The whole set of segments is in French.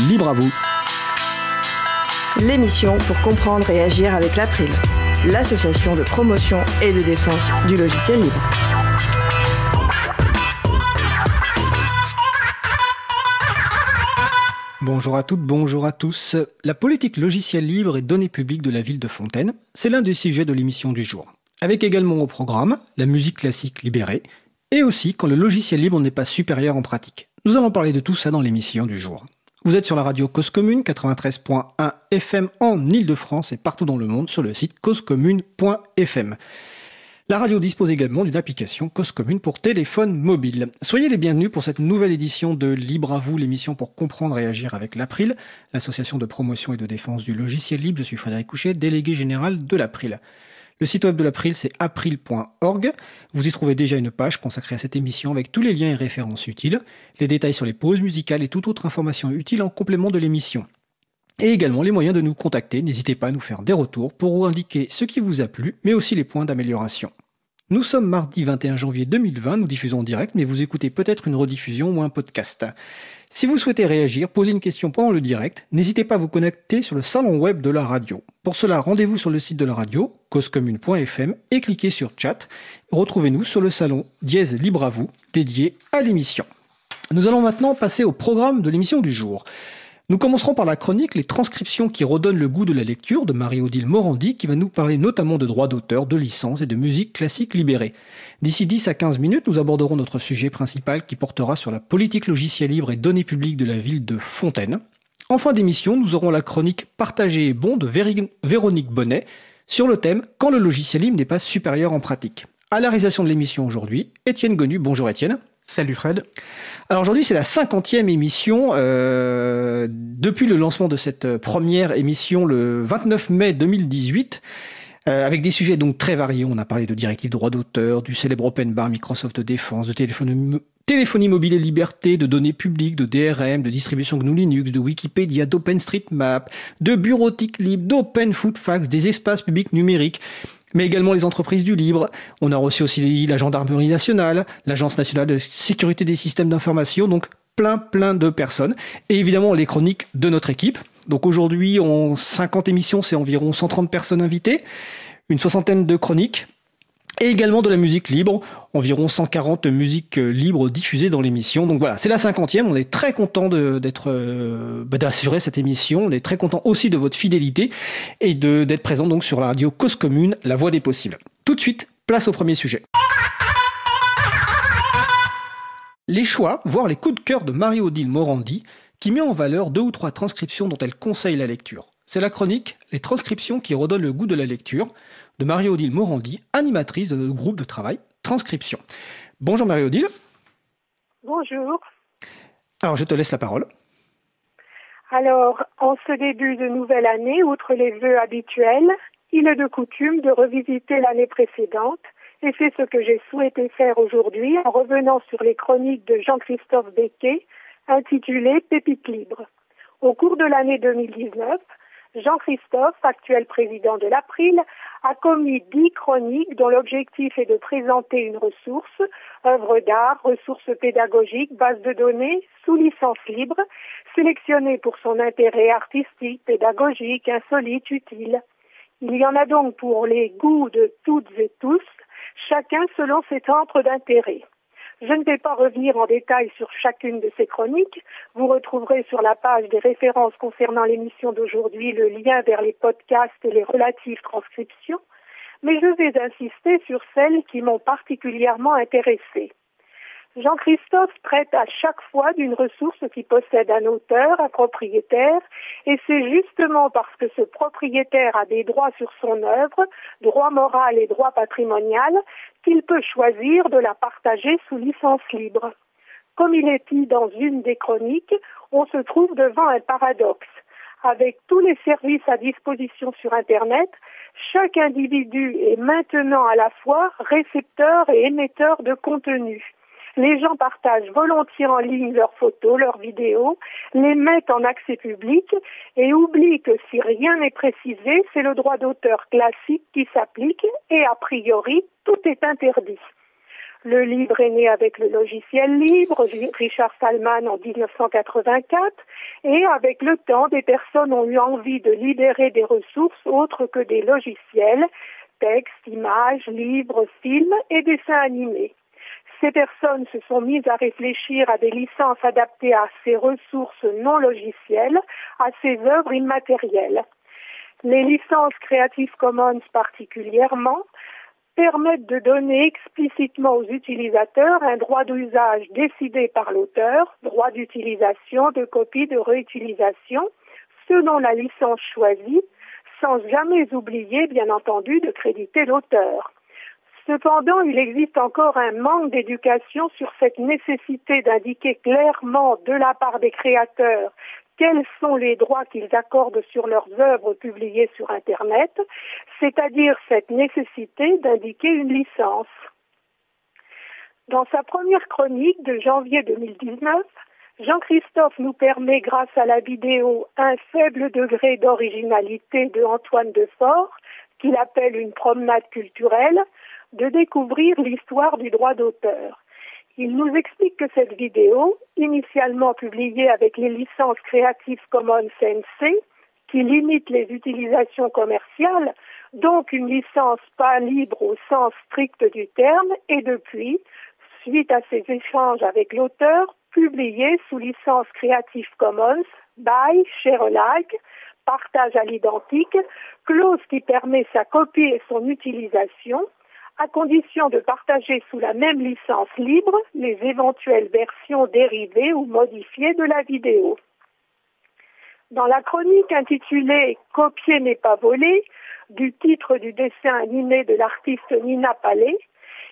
libre à vous. L'émission pour comprendre et agir avec l'April, l'association de promotion et de défense du logiciel libre. Bonjour à toutes, bonjour à tous. La politique logicielle libre et données publiques de la ville de Fontaine, c'est l'un des sujets de l'émission du jour. Avec également au programme la musique classique libérée, et aussi quand le logiciel libre n'est pas supérieur en pratique. Nous allons parler de tout ça dans l'émission du jour. Vous êtes sur la radio Cause Commune 93.1 FM en Ile-de-France et partout dans le monde sur le site causecommune.fm. La radio dispose également d'une application Cause Commune pour téléphone mobile. Soyez les bienvenus pour cette nouvelle édition de Libre à vous, l'émission pour comprendre et agir avec l'April, l'association de promotion et de défense du logiciel libre. Je suis Frédéric Couchet, délégué général de l'April. Le site web de l'April, c'est april.org. Vous y trouvez déjà une page consacrée à cette émission avec tous les liens et références utiles, les détails sur les pauses musicales et toute autre information utile en complément de l'émission. Et également les moyens de nous contacter. N'hésitez pas à nous faire des retours pour indiquer ce qui vous a plu, mais aussi les points d'amélioration. Nous sommes mardi 21 janvier 2020, nous diffusons en direct, mais vous écoutez peut-être une rediffusion ou un podcast. Si vous souhaitez réagir, poser une question pendant le direct, n'hésitez pas à vous connecter sur le salon web de la radio. Pour cela, rendez-vous sur le site de la radio, causecommune.fm, et cliquez sur chat. Retrouvez-nous sur le salon Dièse Libre à vous, dédié à l'émission. Nous allons maintenant passer au programme de l'émission du jour. Nous commencerons par la chronique Les transcriptions qui redonnent le goût de la lecture de Marie-Odile Morandi qui va nous parler notamment de droits d'auteur, de licence et de musique classique libérée. D'ici 10 à 15 minutes, nous aborderons notre sujet principal qui portera sur la politique logicielle libre et données publiques de la ville de Fontaine. En fin d'émission, nous aurons la chronique Partagée et bon de Véronique Bonnet sur le thème Quand le logiciel libre n'est pas supérieur en pratique. À la réalisation de l'émission aujourd'hui, Étienne Gonu. Bonjour Étienne. Salut Fred. Alors aujourd'hui c'est la cinquantième émission euh, depuis le lancement de cette première émission le 29 mai 2018 euh, avec des sujets donc très variés. On a parlé de directives droit d'auteur, du célèbre open bar Microsoft Défense, de téléphonie, téléphonie mobile et liberté, de données publiques, de DRM, de distribution GNU Linux, de Wikipédia, d'OpenStreetMap, de bureautique libre, d'Open Foodfax, des espaces publics numériques mais également les entreprises du libre. On a reçu aussi la gendarmerie nationale, l'agence nationale de sécurité des systèmes d'information, donc plein plein de personnes. Et évidemment les chroniques de notre équipe. Donc aujourd'hui, en 50 émissions, c'est environ 130 personnes invitées, une soixantaine de chroniques, et également de la musique libre, environ 140 musiques euh, libres diffusées dans l'émission. Donc voilà, c'est la cinquantième, on est très content euh, bah, d'assurer cette émission, on est très content aussi de votre fidélité et d'être présent donc sur la radio Cause Commune, la voix des possibles. Tout de suite, place au premier sujet. Les choix, voire les coups de cœur de Marie-Odile Morandi, qui met en valeur deux ou trois transcriptions dont elle conseille la lecture. C'est la chronique Les transcriptions qui redonnent le goût de la lecture de Marie-Odile Morandi, animatrice de notre groupe de travail Transcription. Bonjour Marie-Odile. Bonjour. Alors je te laisse la parole. Alors, en ce début de nouvelle année, outre les vœux habituels, il est de coutume de revisiter l'année précédente et c'est ce que j'ai souhaité faire aujourd'hui en revenant sur les chroniques de Jean-Christophe Becquet intitulées Pépites libres. Au cours de l'année 2019, Jean-Christophe, actuel président de l'April, a commis dix chroniques dont l'objectif est de présenter une ressource, œuvre d'art, ressources pédagogiques, base de données, sous licence libre, sélectionnée pour son intérêt artistique, pédagogique, insolite, utile. Il y en a donc pour les goûts de toutes et tous, chacun selon ses centres d'intérêt. Je ne vais pas revenir en détail sur chacune de ces chroniques. Vous retrouverez sur la page des références concernant l'émission d'aujourd'hui le lien vers les podcasts et les relatives transcriptions, mais je vais insister sur celles qui m'ont particulièrement intéressée. Jean-Christophe traite à chaque fois d'une ressource qui possède un auteur, un propriétaire, et c'est justement parce que ce propriétaire a des droits sur son œuvre, droits moraux et droits patrimonial, qu'il peut choisir de la partager sous licence libre. Comme il est dit dans une des chroniques, on se trouve devant un paradoxe. Avec tous les services à disposition sur Internet, chaque individu est maintenant à la fois récepteur et émetteur de contenu. Les gens partagent volontiers en ligne leurs photos, leurs vidéos, les mettent en accès public et oublient que si rien n'est précisé, c'est le droit d'auteur classique qui s'applique et a priori, tout est interdit. Le livre est né avec le logiciel libre, Richard Stallman en 1984, et avec le temps, des personnes ont eu envie de libérer des ressources autres que des logiciels, textes, images, livres, films et dessins animés. Ces personnes se sont mises à réfléchir à des licences adaptées à ces ressources non logicielles, à ces œuvres immatérielles. Les licences Creative Commons particulièrement permettent de donner explicitement aux utilisateurs un droit d'usage décidé par l'auteur, droit d'utilisation, de copie, de réutilisation, selon la licence choisie, sans jamais oublier, bien entendu, de créditer l'auteur. Cependant, il existe encore un manque d'éducation sur cette nécessité d'indiquer clairement de la part des créateurs quels sont les droits qu'ils accordent sur leurs œuvres publiées sur Internet, c'est-à-dire cette nécessité d'indiquer une licence. Dans sa première chronique de janvier 2019, Jean-Christophe nous permet, grâce à la vidéo Un faible degré d'originalité de Antoine Defort, qu'il appelle une promenade culturelle, de découvrir l'histoire du droit d'auteur. Il nous explique que cette vidéo, initialement publiée avec les licences Creative Commons NC, qui limite les utilisations commerciales, donc une licence pas libre au sens strict du terme, et depuis, suite à ces échanges avec l'auteur, publiée sous licence Creative Commons, by, share alike, partage à l'identique, clause qui permet sa copie et son utilisation, à condition de partager sous la même licence libre les éventuelles versions dérivées ou modifiées de la vidéo. Dans la chronique intitulée Copier n'est pas volé, du titre du dessin animé de l'artiste Nina Palais,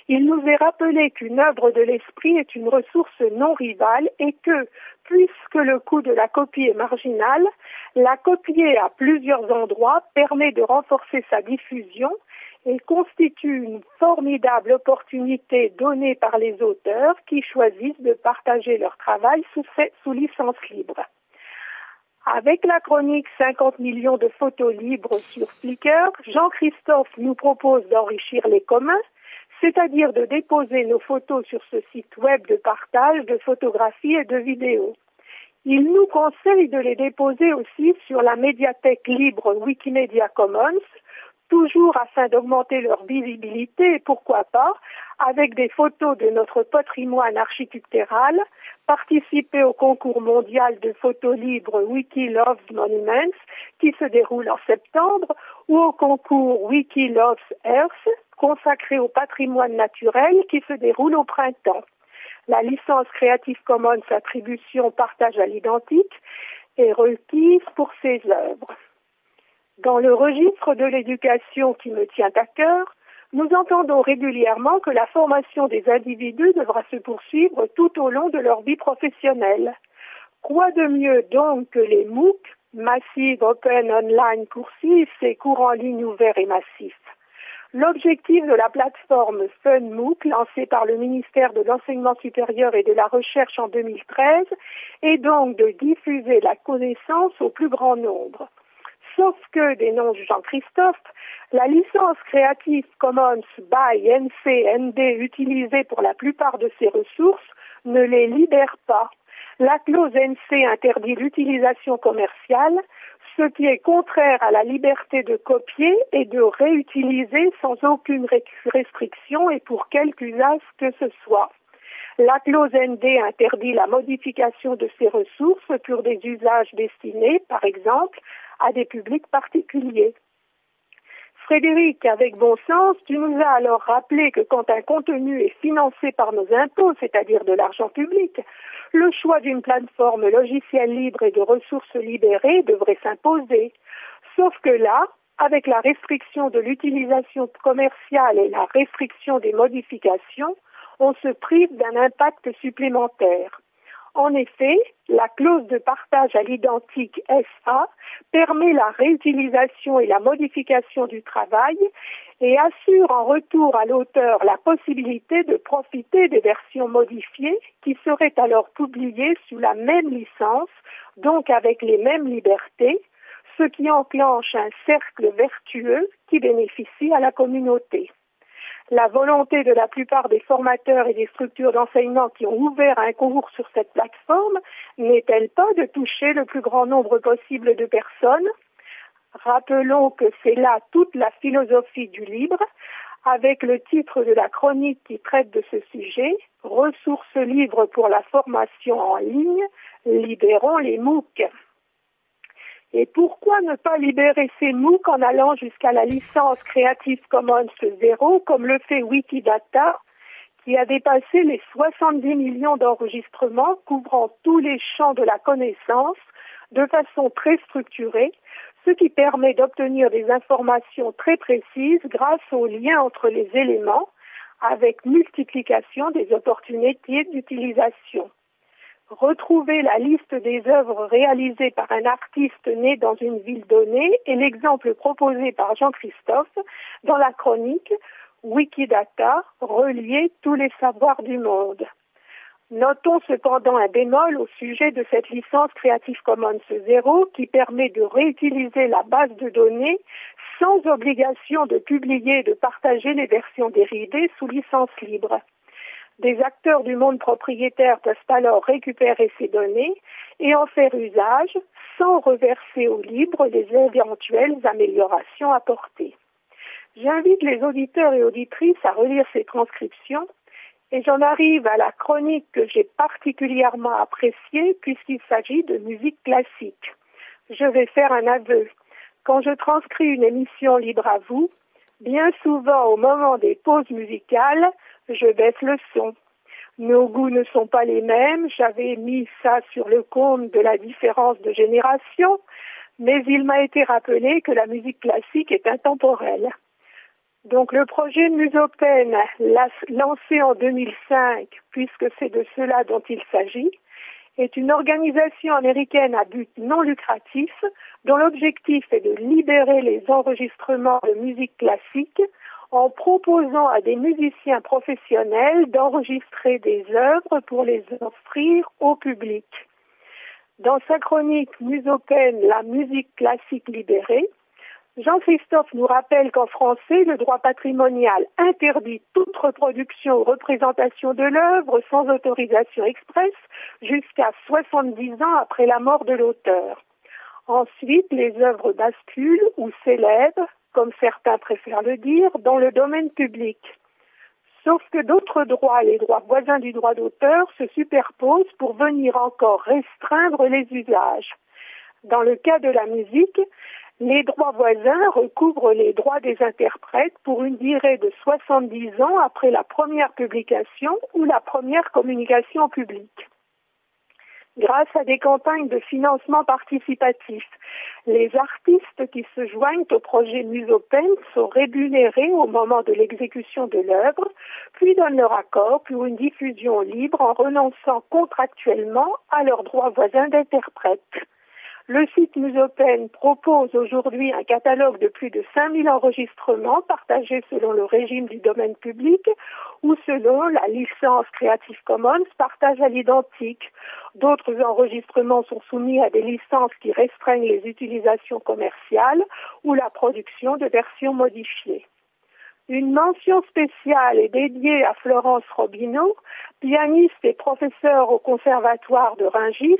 il nous est rappelé qu'une œuvre de l'esprit est une ressource non rivale et que, puisque le coût de la copie est marginal, la copier à plusieurs endroits permet de renforcer sa diffusion et constitue une formidable opportunité donnée par les auteurs qui choisissent de partager leur travail sous, sous licence libre. Avec la chronique 50 millions de photos libres sur Flickr, Jean-Christophe nous propose d'enrichir les communs, c'est-à-dire de déposer nos photos sur ce site web de partage de photographies et de vidéos. Il nous conseille de les déposer aussi sur la médiathèque libre Wikimedia Commons toujours afin d'augmenter leur visibilité et pourquoi pas avec des photos de notre patrimoine architectural, participer au concours mondial de photos libres Wiki Loves Monuments qui se déroule en septembre ou au concours Wiki Loves Earth consacré au patrimoine naturel qui se déroule au printemps. La licence Creative Commons attribution partage à l'identique est requise pour ces œuvres. Dans le registre de l'éducation qui me tient à cœur, nous entendons régulièrement que la formation des individus devra se poursuivre tout au long de leur vie professionnelle. Quoi de mieux donc que les MOOC, Massive Open Online Coursives et cours en ligne ouverts et massifs? L'objectif de la plateforme FunMOOC, lancée par le ministère de l'Enseignement supérieur et de la Recherche en 2013, est donc de diffuser la connaissance au plus grand nombre. Sauf que, dénonce Jean-Christophe, la licence Creative Commons by NC-ND utilisée pour la plupart de ces ressources ne les libère pas. La clause NC interdit l'utilisation commerciale, ce qui est contraire à la liberté de copier et de réutiliser sans aucune restriction et pour quelque usage que ce soit. La clause ND interdit la modification de ces ressources pour des usages destinés, par exemple, à des publics particuliers. Frédéric, avec bon sens, tu nous as alors rappelé que quand un contenu est financé par nos impôts, c'est-à-dire de l'argent public, le choix d'une plateforme logicielle libre et de ressources libérées devrait s'imposer. Sauf que là, avec la restriction de l'utilisation commerciale et la restriction des modifications, on se prive d'un impact supplémentaire. En effet, la clause de partage à l'identique SA permet la réutilisation et la modification du travail et assure en retour à l'auteur la possibilité de profiter des versions modifiées qui seraient alors publiées sous la même licence, donc avec les mêmes libertés, ce qui enclenche un cercle vertueux qui bénéficie à la communauté. La volonté de la plupart des formateurs et des structures d'enseignement qui ont ouvert un cours sur cette plateforme n'est-elle pas de toucher le plus grand nombre possible de personnes? Rappelons que c'est là toute la philosophie du libre, avec le titre de la chronique qui traite de ce sujet, Ressources libres pour la formation en ligne, libérons les MOOC. Et pourquoi ne pas libérer ces MOOC en allant jusqu'à la licence Creative Commons 0, comme le fait Wikidata, qui a dépassé les 70 millions d'enregistrements couvrant tous les champs de la connaissance de façon très structurée, ce qui permet d'obtenir des informations très précises grâce au lien entre les éléments avec multiplication des opportunités d'utilisation. Retrouver la liste des œuvres réalisées par un artiste né dans une ville donnée est l'exemple proposé par Jean-Christophe dans la chronique Wikidata, relier tous les savoirs du monde. Notons cependant un bémol au sujet de cette licence Creative Commons 0 qui permet de réutiliser la base de données sans obligation de publier et de partager les versions dérivées sous licence libre. Des acteurs du monde propriétaire peuvent alors récupérer ces données et en faire usage sans reverser au libre les éventuelles améliorations apportées. J'invite les auditeurs et auditrices à relire ces transcriptions et j'en arrive à la chronique que j'ai particulièrement appréciée puisqu'il s'agit de musique classique. Je vais faire un aveu. Quand je transcris une émission libre à vous, bien souvent au moment des pauses musicales, je baisse le son. Nos goûts ne sont pas les mêmes, j'avais mis ça sur le compte de la différence de génération, mais il m'a été rappelé que la musique classique est intemporelle. Donc le projet Musopen, lancé en 2005, puisque c'est de cela dont il s'agit, est une organisation américaine à but non lucratif dont l'objectif est de libérer les enregistrements de musique classique en proposant à des musiciens professionnels d'enregistrer des œuvres pour les offrir au public. Dans sa chronique Musopen, la musique classique libérée, Jean-Christophe nous rappelle qu'en français, le droit patrimonial interdit toute reproduction ou représentation de l'œuvre sans autorisation expresse jusqu'à 70 ans après la mort de l'auteur. Ensuite, les œuvres basculent ou s'élèvent, comme certains préfèrent le dire, dans le domaine public. Sauf que d'autres droits, les droits voisins du droit d'auteur, se superposent pour venir encore restreindre les usages. Dans le cas de la musique, les droits voisins recouvrent les droits des interprètes pour une durée de 70 ans après la première publication ou la première communication publique. Grâce à des campagnes de financement participatif, les artistes qui se joignent au projet Musopen sont rémunérés au moment de l'exécution de l'œuvre, puis donnent leur accord pour une diffusion libre en renonçant contractuellement à leurs droits voisins d'interprète. Le site Musopen propose aujourd'hui un catalogue de plus de 5000 enregistrements partagés selon le régime du domaine public ou selon la licence Creative Commons partage à l'identique. D'autres enregistrements sont soumis à des licences qui restreignent les utilisations commerciales ou la production de versions modifiées. Une mention spéciale est dédiée à Florence Robineau, pianiste et professeure au Conservatoire de Rungis,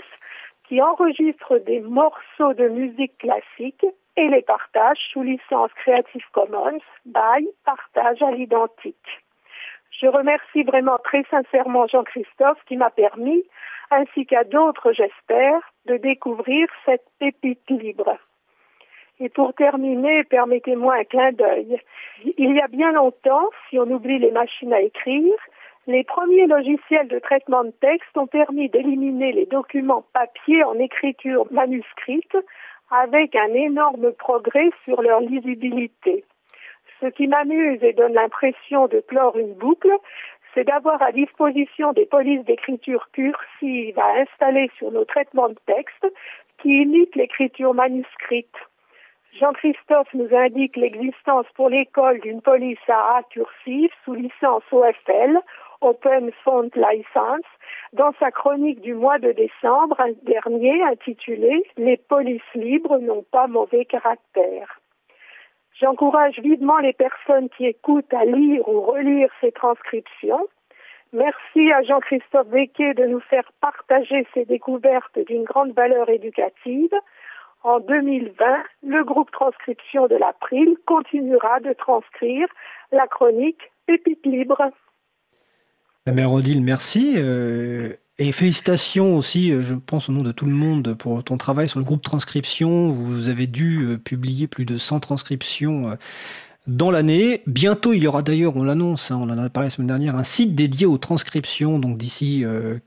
qui enregistre des morceaux de musique classique et les partage sous licence Creative Commons by partage à l'identique. Je remercie vraiment très sincèrement Jean-Christophe qui m'a permis, ainsi qu'à d'autres j'espère, de découvrir cette pépite libre. Et pour terminer, permettez-moi un clin d'œil. Il y a bien longtemps, si on oublie les machines à écrire, les premiers logiciels de traitement de texte ont permis d'éliminer les documents papier en écriture manuscrite avec un énorme progrès sur leur lisibilité. Ce qui m'amuse et donne l'impression de clore une boucle, c'est d'avoir à disposition des polices d'écriture cursive à installer sur nos traitements de texte qui imitent l'écriture manuscrite. Jean-Christophe nous indique l'existence pour l'école d'une police AA cursive sous licence OFL Open Font License dans sa chronique du mois de décembre dernier intitulée Les polices libres n'ont pas mauvais caractère. J'encourage vivement les personnes qui écoutent à lire ou relire ces transcriptions. Merci à Jean-Christophe Becquet de nous faire partager ces découvertes d'une grande valeur éducative. En 2020, le groupe transcription de l'April continuera de transcrire la chronique Pépite libre. La mère Odile, merci. Euh, et félicitations aussi, euh, je pense au nom de tout le monde, pour ton travail sur le groupe transcription. Vous avez dû euh, publier plus de 100 transcriptions dans l'année. Bientôt, il y aura d'ailleurs, on l'annonce, hein, on en a parlé la semaine dernière, un site dédié aux transcriptions, donc d'ici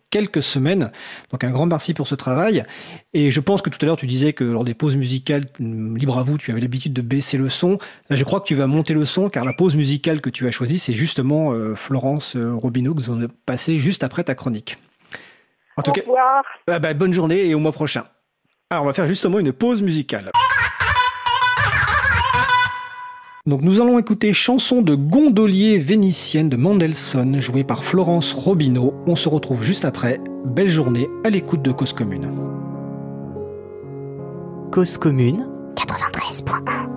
quelques semaines. Donc un grand merci pour ce travail. Et je pense que tout à l'heure, tu disais que lors des pauses musicales, mm, libre à vous, tu avais l'habitude de baisser le son. Là, je crois que tu vas monter le son, car la pause musicale que tu as choisie, c'est justement Florence Robineau que vous allez passer juste après ta chronique. En tout Au revoir. Ah bah, bonne journée et au mois prochain. Alors, on va faire justement une pause musicale. Donc nous allons écouter chanson de gondolier vénitienne de Mendelssohn jouée par Florence Robineau. On se retrouve juste après. Belle journée à l'écoute de Cause Commune. Cause Commune 93.1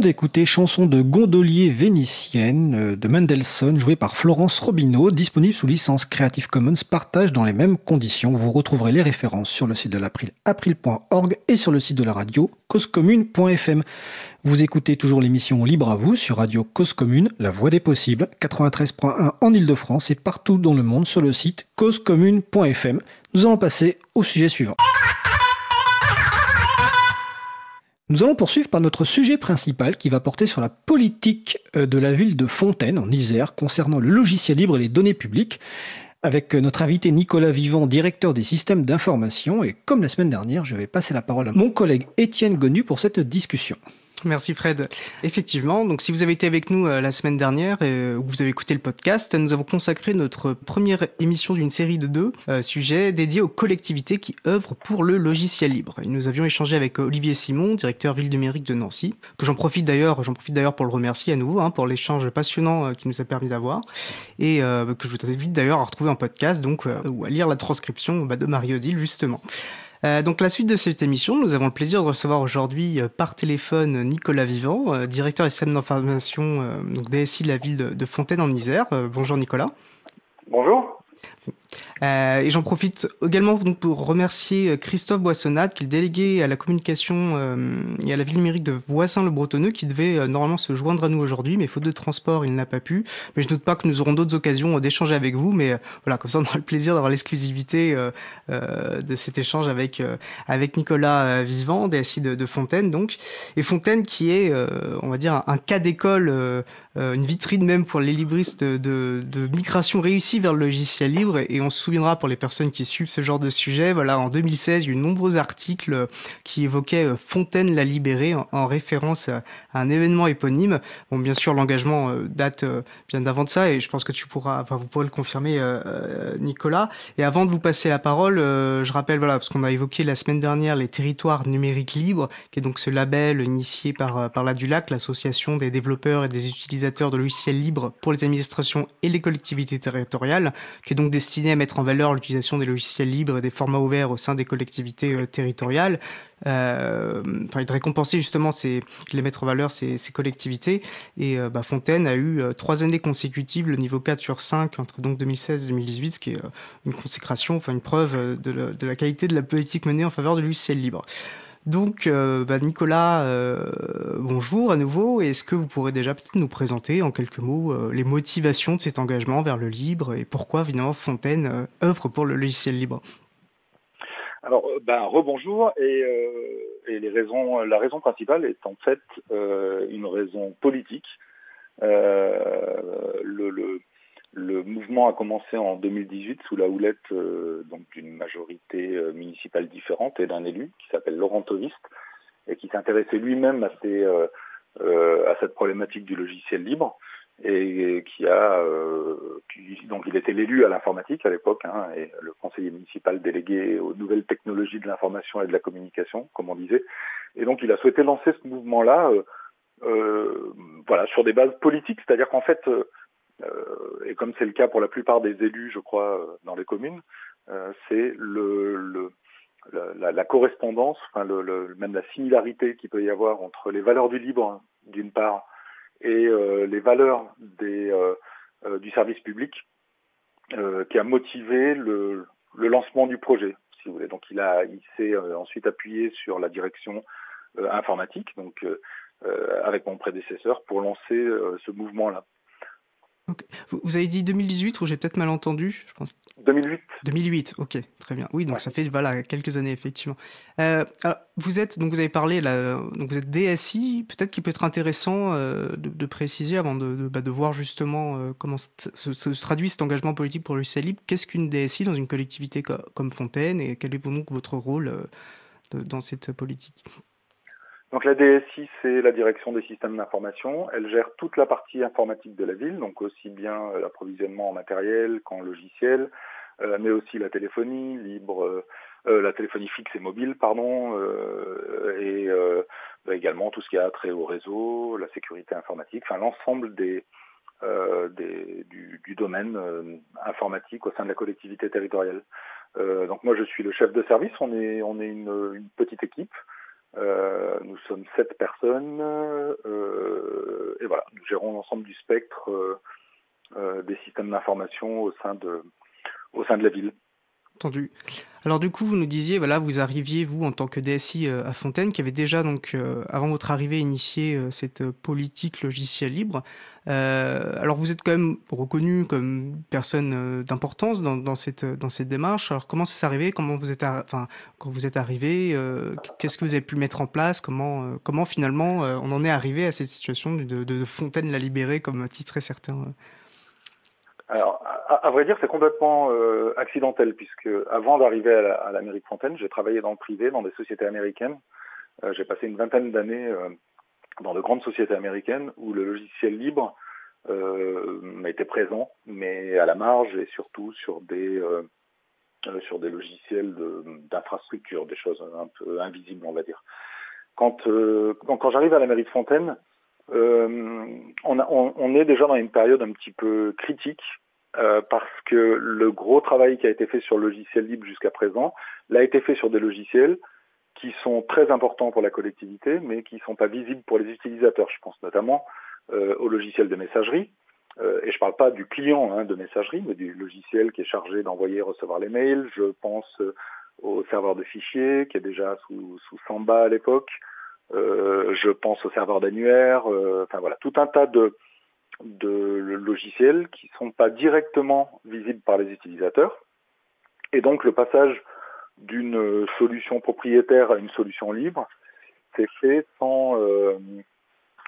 d'écouter chanson de gondolier vénitienne euh, de Mendelssohn jouée par Florence Robineau, disponible sous licence Creative Commons, partage dans les mêmes conditions. Vous retrouverez les références sur le site de l'April, april.org et sur le site de la radio, causecommune.fm. Vous écoutez toujours l'émission Libre à vous sur Radio Cause Commune, la voix des possibles, 93.1 en Ile-de-France et partout dans le monde sur le site causecommune.fm. Nous allons passer au sujet suivant. Nous allons poursuivre par notre sujet principal qui va porter sur la politique euh, de la ville de Fontaine en Isère concernant le logiciel libre et les données publiques avec euh, notre invité Nicolas Vivant, directeur des systèmes d'information. Et comme la semaine dernière, je vais passer la parole à mon collègue Étienne Gonu pour cette discussion. Merci Fred. Effectivement, donc si vous avez été avec nous euh, la semaine dernière et ou vous avez écouté le podcast, nous avons consacré notre première émission d'une série de deux euh, sujets dédiés aux collectivités qui œuvrent pour le logiciel libre. Nous avions échangé avec Olivier Simon, directeur ville numérique de Nancy, que j'en profite d'ailleurs, j'en profite d'ailleurs pour le remercier à nouveau hein, pour l'échange passionnant euh, qu'il nous a permis d'avoir et que je vous invite d'ailleurs à retrouver en podcast donc ou à lire la transcription bah, de Marie-Odile justement. Euh, donc la suite de cette émission, nous avons le plaisir de recevoir aujourd'hui euh, par téléphone Nicolas Vivant, euh, directeur systèmes d'information donc DSI de la ville de, de Fontaine en Isère. bonjour Nicolas. Bonjour. Euh, et j'en profite également pour remercier euh, Christophe Boissonnade, qui est délégué à la communication euh, et à la ville numérique de Voissin-le-Bretonneux, qui devait normalement se joindre à nous aujourd'hui, mais faute de transport, il n'a pas pu. Mais je doute pas que nous aurons d'autres occasions d'échanger avec vous, mais voilà, comme ça on aura le plaisir d'avoir l'exclusivité de cet échange avec avec Nicolas Vivant, DSI de, de, Fontaine, donc. Et Fontaine qui est, on va dire, un cas d'école, une vitrine même pour les libristes de, migration réussie vers le logiciel libre, et se souviendra pour les personnes qui suivent ce genre de sujet, voilà, en 2016, il y a eu de nombreux articles qui évoquaient euh, Fontaine la libérée en, référence à, un événement éponyme. Bon, bien sûr, l'engagement euh, date euh, bien d'avant de ça et je pense que tu pourras, enfin, vous pourrez le confirmer, Nicolas. Et avant de vous passer la parole, je rappelle, voilà, parce qu'on a évoqué la semaine dernière les territoires numériques libres, qui est donc ce label initié par, par la DULAC, l'association des développeurs et des utilisateurs de logiciels libres pour les administrations et les collectivités territoriales, qui est donc destiné à mettre en valeur l'utilisation des logiciels libres et des formats ouverts au sein des collectivités euh, territoriales. Euh, enfin, de récompenser justement ces, les mettre en valeur ces, collectivités. Et euh, bah, Fontaine a eu trois années consécutives, le niveau 4 sur 5, entre donc 2016 et 2018, ce qui est une consécration, enfin une preuve de, de, la qualité de la politique menée en faveur de logiciels libres. Donc, euh, bah, Nicolas, euh, bonjour à nouveau. Est-ce que vous pourrez déjà peut-être nous présenter en quelques mots euh, les motivations de cet engagement vers le libre et pourquoi, évidemment, Fontaine œuvre pour le logiciel libre? Alors, ben, rebonjour. Et, les raisons, la raison principale est en fait une raison politique. le le mouvement a commencé en 2018 sous la houlette euh, donc d'une majorité euh, municipale différente et d'un élu qui s'appelle Laurent Toviste et qui s'intéressait lui-même à, euh, à cette problématique du logiciel libre et, qui a donc il était l'élu à l'informatique à l'époque hein, et le conseiller municipal délégué aux nouvelles technologies de l'information et de la communication comme on disait. Et donc il a souhaité lancer ce mouvement là voilà sur des bases politiques c'est-à-dire qu'en fait euh, et comme c'est le cas pour la plupart des élus, je crois, euh, dans les communes, euh, c'est le, le la, la, correspondance, enfin le, même la similarité qu'il peut y avoir entre les valeurs du libre, d'une part, et les valeurs des, du service public, qui a motivé le, le, lancement du projet, si vous voulez. Donc il a, il s'est ensuite appuyé sur la direction informatique, donc avec mon prédécesseur, pour lancer ce mouvement-là. Vous avez dit 2018 ou j'ai peut-être mal entendu je pense. 2008. 2008, ok, très bien. Oui, donc ça fait voilà quelques années effectivement. Euh, vous êtes donc vous avez parlé là, donc vous êtes DSI. Peut-être qu'il peut être intéressant euh, de, préciser avant de, bah, de, voir justement euh, comment se, traduit cet engagement politique pour le libre. Qu'est-ce qu'une DSI dans une collectivité comme Fontaine et quel est donc votre rôle dans cette politique? Donc la DSI, c'est la direction des systèmes d'information. Elle gère toute la partie informatique de la ville, donc aussi bien euh, l'approvisionnement en matériel qu'en logiciel, euh, mais aussi la téléphonie libre, euh, la téléphonie fixe et mobile, pardon, et bah, également tout ce qui a trait au réseau, la sécurité informatique, enfin l'ensemble des, du, du, domaine informatique au sein de la collectivité territoriale. donc moi je suis le chef de service, on est, on est une, une petite équipe. Euh, nous sommes sept personnes euh, et voilà, nous gérons l'ensemble du spectre euh, des systèmes d'information au sein de au sein de la ville. Entendu. Alors du coup, vous nous disiez, voilà, vous arriviez vous en tant que DSI à Fontaine, qui avait déjà donc avant votre arrivée initié cette politique logiciel libre. Euh, alors vous êtes quand même reconnu comme personne euh, d'importance dans, cette, dans cette démarche. Alors comment ça s'est arrivé? Comment vous êtes, quand vous êtes arrivé euh, Qu'est-ce que vous avez pu mettre en place? Comment, comment finalement on en est arrivé à cette situation de, Fontaine la libérée, comme titrait certains alors, à, vrai dire, c'est complètement accidentel, puisque avant d'arriver à, la, mairie de Fontaine, j'ai travaillé dans le privé, dans des sociétés américaines. j'ai passé une vingtaine d'années dans de grandes sociétés américaines où le logiciel libre euh, était présent, mais à la marge et surtout sur des euh, euh, sur des logiciels d'infrastructure, des choses un peu invisibles, on va dire. Quand quand, j'arrive à la mairie de Fontaine, on, on, est déjà dans une période un petit peu critique parce que le gros travail qui a été fait sur le logiciel libre jusqu'à présent l'a été fait sur des logiciels qui sont très importants pour la collectivité, mais qui ne sont pas visibles pour les utilisateurs. Je pense notamment euh, au logiciel de messagerie. Euh, et je ne parle pas du client hein, de messagerie, mais du logiciel qui est chargé d'envoyer et recevoir les mails. Je pense euh, au serveur de fichiers qui est déjà sous, sous Samba à l'époque. Je pense au serveur d'annuaire. enfin voilà, tout un tas de, de logiciels qui ne sont pas directement visibles par les utilisateurs. Et donc le passage d'une solution propriétaire à une solution libre, c'est fait sans, euh,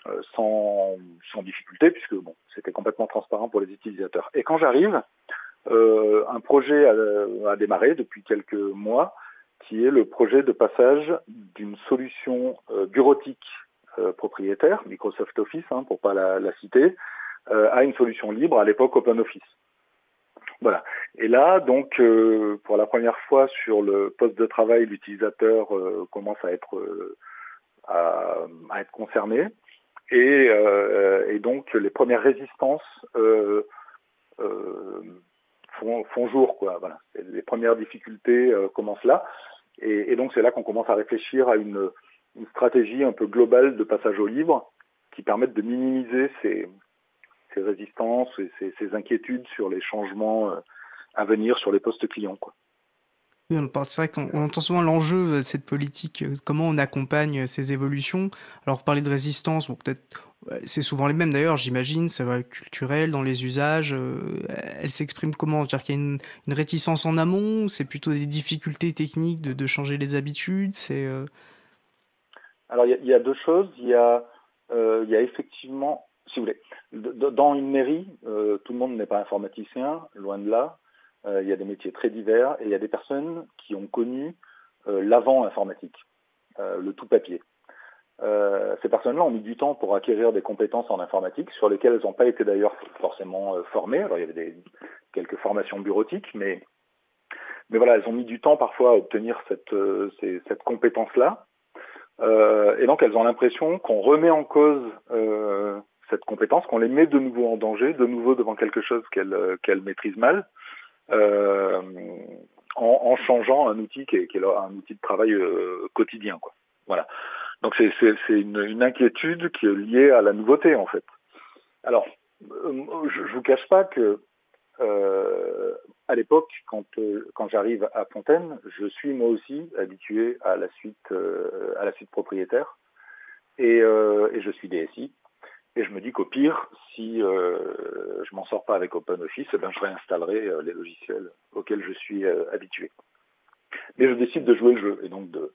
euh, sans, sans, difficulté, puisque bon, c'était complètement transparent pour les utilisateurs. Et quand j'arrive, euh, un projet a, a, démarré depuis quelques mois, qui est le projet de passage d'une solution bureautique propriétaire, Microsoft Office, hein, pour pas la, la citer, à une solution libre, à l'époque OpenOffice. Voilà. Et là, donc, euh, pour la première fois sur le poste de travail, l'utilisateur euh, commence à être euh, à, être concerné, et, et, donc les premières résistances font, jour, quoi. Voilà. Les premières difficultés commencent là, et, donc c'est là qu'on commence à réfléchir à une, stratégie un peu globale de passage au livre qui permette de minimiser ces, ces résistances et ces, inquiétudes sur les changements euh, à venir sur les postes clients. Quoi. C'est vrai qu'on entend souvent l'enjeu de cette politique, euh, comment on accompagne ces évolutions. Alors, vous parlez de résistance, bon, peut-être, c'est souvent les mêmes d'ailleurs, j'imagine, c'est vrai, culturel, dans les usages. Euh, elle s'exprime comment? C'est-à-dire qu'il y a une, réticence en amont C'est plutôt des difficultés techniques de, changer les habitudes? C'est Alors, il y, a deux choses. Il y a, y a effectivement si vous voulez, dans une mairie, euh, tout le monde n'est pas informaticien, loin de là. Euh, il y a des métiers très divers et il y a des personnes qui ont connu euh, l'avant informatique, le tout papier. ces personnes-là ont mis du temps pour acquérir des compétences en informatique sur lesquelles elles n'ont pas été d'ailleurs forcément formées. Alors il y avait des, quelques formations bureautiques, mais, mais voilà, elles ont mis du temps parfois à obtenir cette, cette compétence-là. et donc elles ont l'impression qu'on remet en cause cette compétence, qu'on les met de nouveau en danger, de nouveau devant quelque chose qu'elles euh, qu'elle maîtrisent mal, euh, en, en, changeant un outil qui est, qui est un outil de travail euh, quotidien. Quoi. Voilà. Donc c'est une, une, inquiétude qui est liée à la nouveauté en fait. Alors, euh, je, je vous cache pas que euh, à l'époque, quand, quand j'arrive à Fontaine, je suis moi aussi habitué à la suite à la suite propriétaire et, et je suis DSI. Et je me dis qu'au pire, si euh, je m'en sors pas avec OpenOffice, eh ben, je réinstallerai euh, les logiciels auxquels je suis euh, habitué. Mais je décide de jouer le jeu et donc de,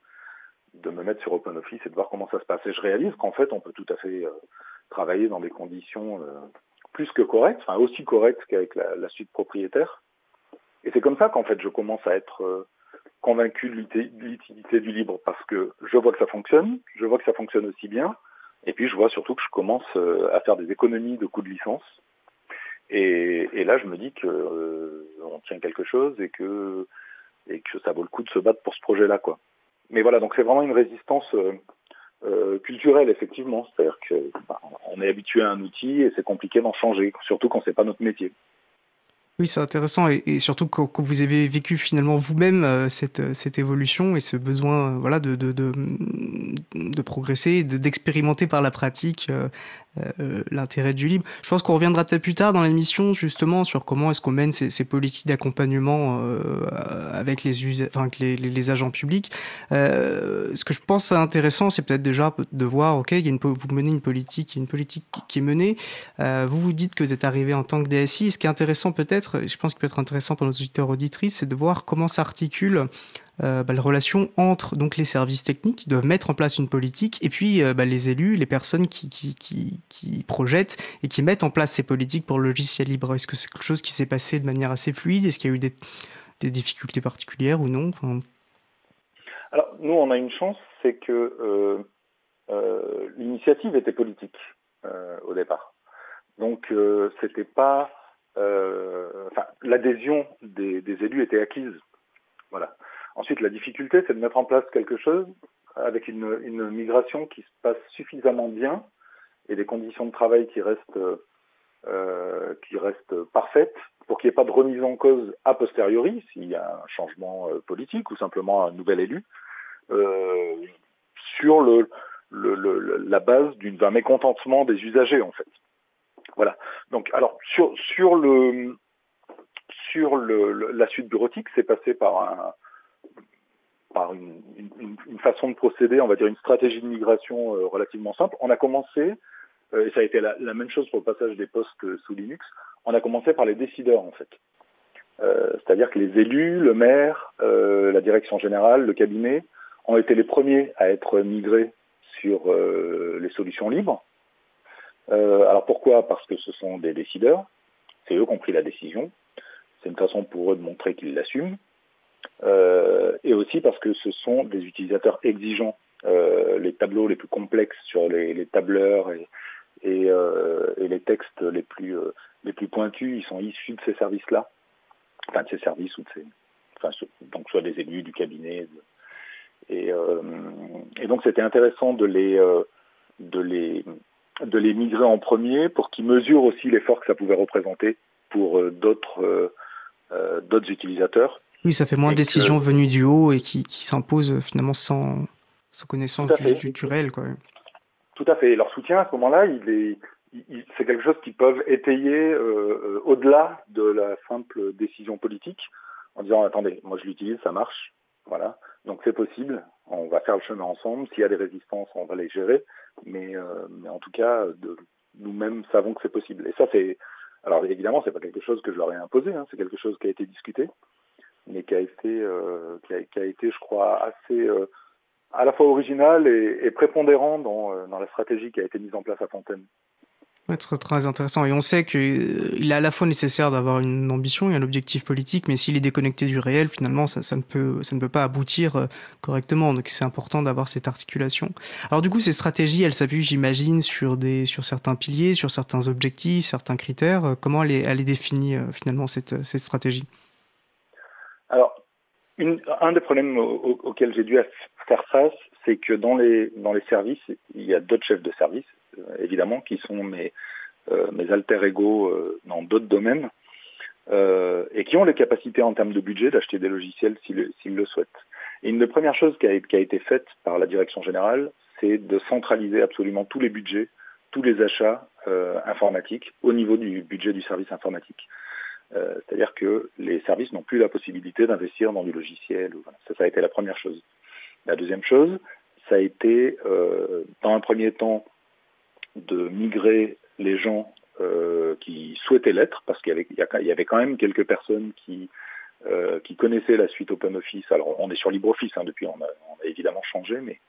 de me mettre sur OpenOffice et de voir comment ça se passe. Et je réalise qu'en fait, on peut tout à fait travailler dans des conditions plus que correctes, enfin aussi correctes qu'avec la, la, suite propriétaire. Et c'est comme ça qu'en fait, je commence à être convaincu de l'utilité du libre parce que je vois que ça fonctionne, je vois que ça fonctionne aussi bien, et puis je vois surtout que je commence euh, à faire des économies de coûts de licence. Et, et là, je me dis que euh, on tient quelque chose et que et que ça vaut le coup de se battre pour ce projet-là, quoi. Mais voilà, donc c'est vraiment une résistance euh, euh culturelle, effectivement. C'est-à-dire que bah, on est habitué à un outil et c'est compliqué d'en changer, surtout quand c'est pas notre métier. Oui, c'est intéressant et, surtout quand, vous avez vécu finalement vous-même euh, cette, euh, cette évolution et ce besoin euh, voilà, de, de, de, progresser, d'expérimenter par la pratique l'intérêt du libre. Je pense qu'on reviendra peut-être plus tard dans l'émission justement sur comment est-ce qu'on mène ces, ces politiques d'accompagnement euh, avec les, enfin, les, les, agents publics. Euh, ce que je pense intéressant, c'est peut-être déjà de voir, ok, il y a une, vous menez une politique, une politique qui est menée. Euh, vous vous dites que vous êtes arrivé en tant que DSI. Ce qui est intéressant peut-être, je pense qu'il peut être intéressant pour nos auditeurs auditrices, c'est de voir comment s'articule euh, bah, la relation entre donc les services techniques qui doivent mettre en place une politique et puis euh, bah, les élus, les personnes qui, projettent et qui mettent en place ces politiques pour le logiciel libre. Est-ce que c'est quelque chose qui s'est passé de manière assez fluide? Est-ce qu'il y a eu des, difficultés particulières ou non? Alors nous, on a une chance, c'est que euh, l'initiative était politique au départ. Donc c'était pas enfin, l'adhésion des, élus était acquise. Voilà. Ensuite, la difficulté, c'est de mettre en place quelque chose avec une, une, migration qui se passe suffisamment bien et des conditions de travail qui restent, euh, qui restent parfaites pour qu'il n'y ait pas de remise en cause a posteriori s'il y a un changement euh, politique ou simplement un nouvel élu euh, sur le, le, le, la base d'un mécontentement des usagers en fait. Voilà. Donc alors sur sur le sur le, la suite bureautique, c'est passé par un par une, façon de procéder, on va dire une stratégie de migration euh, relativement simple. On a commencé, euh, et ça a été la, même chose pour le passage des postes sous Linux, on a commencé par les décideurs en fait. Euh, C'est-à-dire que les élus, le maire, la direction générale, le cabinet ont été les premiers à être migrés sur les solutions libres. alors pourquoi? Parce que ce sont des décideurs, c'est eux qui ont pris la décision, c'est une façon pour eux de montrer qu'ils l'assument. Euh, et aussi parce que ce sont des utilisateurs exigeants. Euh, les tableaux les plus complexes sur les, les tableurs et, et, euh, et, les textes les plus, euh, les plus pointus, ils sont issus de ces services-là, enfin de ces services ou de ces, enfin, donc soit des élus, du cabinet. Et, euh, et, donc c'était intéressant de les, de les, de les migrer en premier pour qu'ils mesurent aussi l'effort que ça pouvait représenter pour euh, d'autres utilisateurs. Oui, ça fait moins de décisions que... venues du haut et qui, qui s'imposent finalement sans, sans connaissance réel. Quoi. Tout à fait. Et leur soutien à ce moment-là, il est, il, c'est quelque chose qu'ils peuvent étayer euh, au-delà de la simple décision politique en disant attendez, moi je l'utilise, ça marche, voilà. Donc c'est possible, on va faire le chemin ensemble. S'il y a des résistances, on va les gérer, mais, euh, mais en tout cas, nous-mêmes savons que c'est possible. Et ça, c'est alors évidemment, c'est pas quelque chose que je leur ai imposé, hein, c'est quelque chose qui a été discuté, mais qui a été, euh, qui, a, été, je crois, assez euh, à la fois original et, et prépondérant dans, euh, dans, la stratégie qui a été mise en place à Fontaine. Ouais, très, intéressant. Et on sait qu'il est à la fois nécessaire d'avoir une ambition et un objectif politique, mais s'il est déconnecté du réel, finalement, ça, ne, peut, pas aboutir correctement. Donc c'est important d'avoir cette articulation. Alors du coup, ces stratégies, elles s'appuient, j'imagine, sur, certains piliers, sur certains objectifs, certains critères. Comment elle est, définie, finalement, cette stratégie? Alors, un des problèmes au, auxquels j'ai dû faire face, c'est que dans les, services, il y a d'autres chefs de service évidemment, qui sont mes, euh, mes alter ego euh, dans d'autres domaines, euh, et qui ont les capacités en termes de budget d'acheter des logiciels s'ils le, souhaitent. Et une des premières choses qui a, été faite par la direction générale, c'est de centraliser absolument tous les budgets, tous les achats euh, informatiques au niveau du budget du service informatique. Euh, C'est-à-dire que les services n'ont plus la possibilité d'investir dans du logiciel. Ça, ça a été la première chose. La deuxième chose, ça a été, euh, dans un premier temps, de migrer les gens euh, qui souhaitaient l'être, parce qu'il y, avait quand même quelques personnes qui, euh, qui connaissaient la suite OpenOffice. Alors on est sur LibreOffice, hein, depuis on a, on a, évidemment changé, mais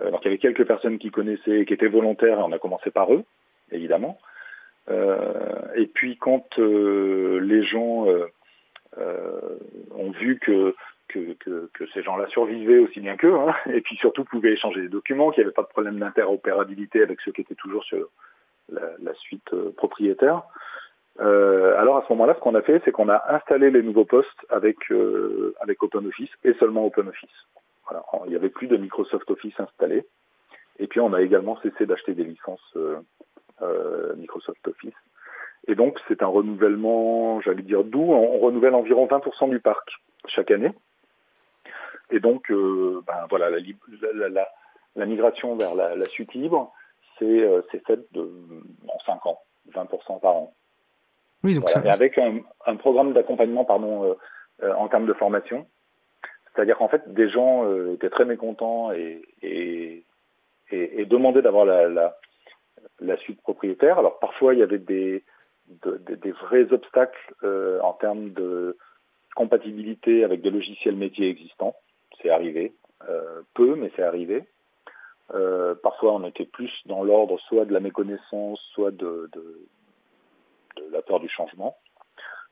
euh, donc il y avait quelques personnes qui connaissaient, qui étaient volontaires, et on a commencé par eux, évidemment. Et puis quand les gens ont vu que ces gens-là survivaient aussi bien qu'eux, hein, et puis surtout pouvaient échanger des documents, qu'il n'y avait pas de problème d'interopérabilité avec ceux qui étaient toujours sur la, suite euh, propriétaire. Euh, alors à ce moment-là, ce qu'on a fait, c'est qu'on a installé les nouveaux postes avec, euh, avec OpenOffice et seulement OpenOffice. Voilà. Il n'y avait plus de Microsoft Office installé. Et puis on a également cessé d'acheter des licences euh, euh, Microsoft Office. Et donc c'est un renouvellement, j'allais dire doux, on, renouvelle environ 20% du parc chaque année. Et donc, euh, ben, voilà, la, la, la, la, migration vers la, suite libre, c'est euh, faite en 5 ans, 20% par an. Oui, donc voilà. ça... Et avec un, un programme d'accompagnement pardon, euh, en termes de formation. C'est-à-dire qu'en fait, des gens étaient très mécontents et, et, et, et demandaient d'avoir la, la, la, suite propriétaire. Alors parfois, il y avait des, de, de, des vrais obstacles euh, en termes de compatibilité avec des logiciels métiers existants c'est arrivé, euh, peu, mais c'est arrivé. Euh, parfois, on était plus dans l'ordre soit de la méconnaissance, soit de, la peur du changement.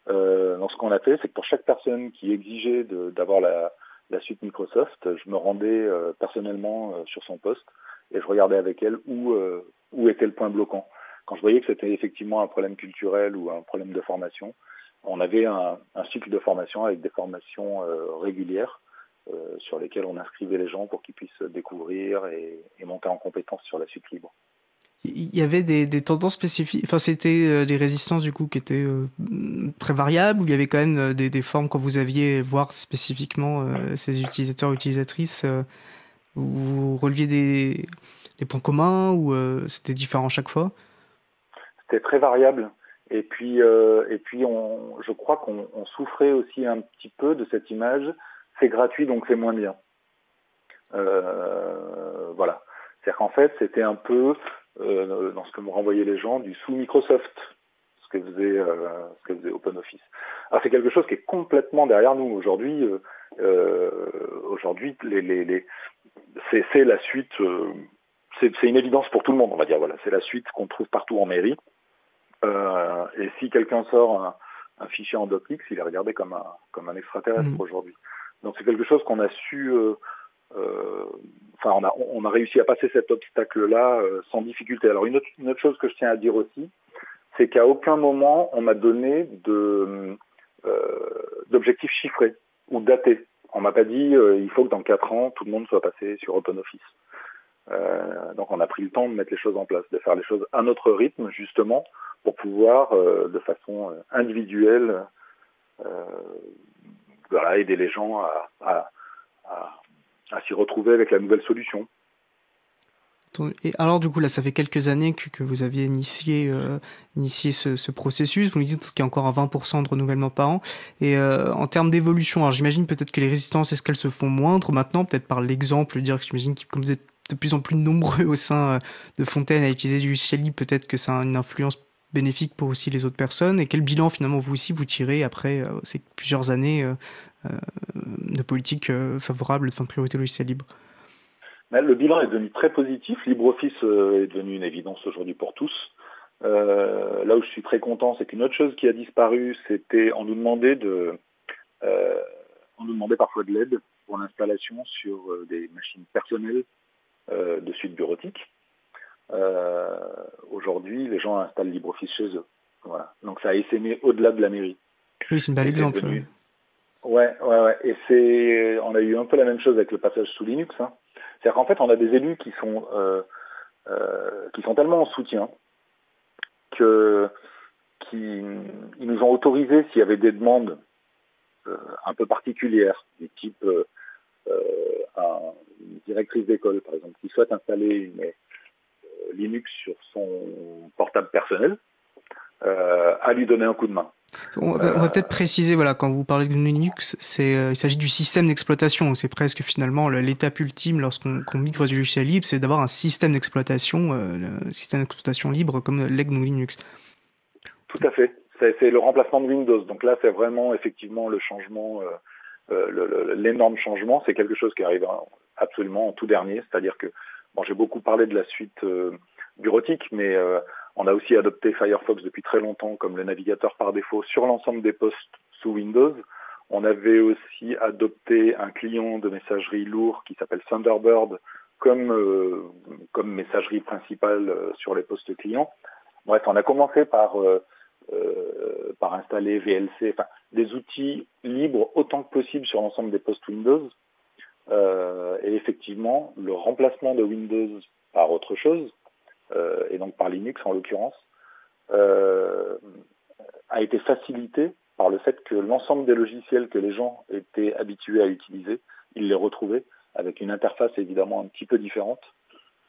Donc, ce qu'on a fait, c'est que pour chaque personne qui exigeait d'avoir la, la, suite Microsoft, je me rendais personnellement sur son poste et je regardais avec elle où, où était le point bloquant. Quand je voyais que c'était effectivement un problème culturel ou un problème de formation, on avait un, cycle de formation avec des formations régulières sur lesquelles on inscrivait les gens pour qu'ils puissent découvrir et, et monter en compétence sur la suite libre il y avait des, tendances spécifiques. Enfin, c'était euh, des résistances du coup qui étaient euh, très variables. Ou il y avait quand même euh, des, formes quand vous aviez voir spécifiquement ces utilisateurs utilisatrices. vous releviez des, points communs ou c'était différent chaque fois? C'était très variable. Et puis, et puis, on, je crois qu'on souffrait aussi un petit peu de cette image. C'est gratuit, donc c'est moins bien. voilà. C'est-à-dire qu'en fait, c'était un peu euh, dans ce que me renvoyaient les gens, du sous Microsoft, ce que faisait, euh, ce que faisait OpenOffice. Alors c'est quelque chose qui est complètement derrière nous aujourd'hui. Euh, euh aujourd'hui, les, les, les c'est la suite. C'est une évidence pour tout le monde, on va dire. Voilà, c'est la suite qu'on trouve partout en mairie. et si quelqu'un sort un, un, fichier en docx, il est regardé comme un, comme un extraterrestre mmh. aujourd'hui. Donc c'est quelque chose qu'on a su euh, euh, enfin, on a, on a réussi à passer cet obstacle-là euh, sans difficulté. Alors une autre, une autre, chose que je tiens à dire aussi, c'est qu'à aucun moment on m'a donné de euh, d'objectifs chiffrés ou datés. On m'a pas dit il faut que dans quatre ans tout le monde soit passé sur OpenOffice. Euh, donc on a pris le temps de mettre les choses en place, de faire les choses à notre rythme justement pour pouvoir de façon individuelle voilà, aider les gens à, s'y retrouver avec la nouvelle solution. Et alors du coup là, ça fait quelques années que, vous aviez initié, euh, ce, ce, processus. Vous nous dites qu'il y a encore un 20% de renouvellement par an. Et euh, en termes d'évolution, alors j'imagine peut-être que les résistances, est-ce qu'elles se font moindres maintenant, peut-être par l'exemple, dire que j'imagine que comme vous êtes de plus en plus nombreux au sein euh, de Fontaine à utiliser du logiciel libre, peut-être que ça a une influence bénéfique pour aussi les autres personnes. Et quel bilan finalement vous aussi vous tirez après ces plusieurs années de politique euh, favorable de fin de priorité logiciel libre? Le bilan est devenu très positif. LibreOffice euh, est devenu une évidence aujourd'hui pour tous. Euh, là où je suis très content, c'est qu'une autre chose qui a disparu, c'était on nous demandait de, on nous demandait parfois de l'aide pour l'installation sur des machines personnelles de suite bureautique. Aujourd'hui, les gens installent LibreOffice chez eux. Voilà. Donc ça a essaimé au-delà de la mairie. Oui, c'est un bel exemple. Ouais, ouais, ouais. Et c'est, on a eu un peu la même chose avec le passage sous Linux. Hein. C'est-à-dire qu'en fait, on a des élus qui sont, euh, euh, qui sont tellement en soutien que, qui, ils nous ont autorisé s'il y avait des demandes euh, un peu particulières, du type un, une directrice d'école, par exemple, qui souhaite installer une, euh, Linux sur son portable personnel, euh, à lui donner un coup de main. On va, peut-être préciser, voilà, quand vous parlez de Linux, c'est, euh, il s'agit du système d'exploitation. C'est presque finalement l'étape ultime lorsqu'on migre du logiciel libre, c'est d'avoir un système d'exploitation, euh, système d'exploitation libre comme l'EGNU Linux. Tout à fait. C'est le remplacement de Windows. Donc là, c'est vraiment effectivement le changement, l'énorme changement. C'est quelque chose qui arrive absolument en tout dernier. C'est-à-dire que, bon, j'ai beaucoup parlé de la suite bureautique, mais on a aussi adopté Firefox depuis très longtemps comme le navigateur par défaut sur l'ensemble des postes sous Windows. On avait aussi adopté un client de messagerie lourd qui s'appelle Thunderbird comme, euh, comme messagerie principale euh, sur les postes clients. Bref, on a commencé par, euh, par installer VLC, enfin des outils libres autant que possible sur l'ensemble des postes Windows. et effectivement, le remplacement de Windows par autre chose, euh, et donc par Linux en l'occurrence, euh, a été facilité par le fait que l'ensemble des logiciels que les gens étaient habitués à utiliser, ils les retrouvaient avec une interface évidemment un petit peu différente,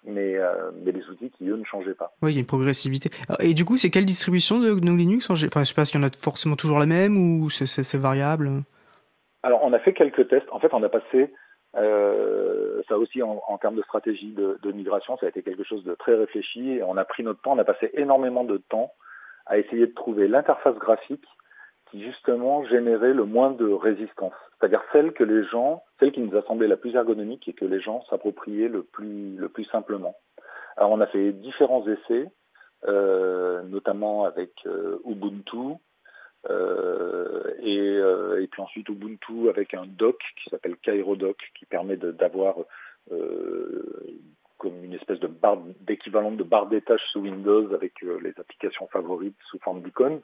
mais, euh, mais les outils qui, eux, ne changeaient pas. Oui, il y a une progressivité. Et du coup, c'est quelle distribution de GNU Linux enfin, Je ne sais pas s'il y en a forcément toujours la même ou c'est variable? Alors, on a fait quelques tests. En fait, on a passé euh, ça aussi, en, en, termes de stratégie de, de, migration, ça a été quelque chose de très réfléchi. Et on a pris notre temps, on a passé énormément de temps à essayer de trouver l'interface graphique qui justement générait le moins de résistance, c'est-à-dire celle que les gens, celle qui nous a semblé la plus ergonomique et que les gens s'appropriaient le plus, le plus simplement. Alors on a fait différents essais, euh, notamment avec euh, Ubuntu, euh, et, euh, et, puis ensuite Ubuntu avec un doc qui s'appelle Doc qui permet d'avoir euh, comme une espèce de barre d'équivalent de barre tâches sous Windows avec les applications favorites sous forme d'icônes.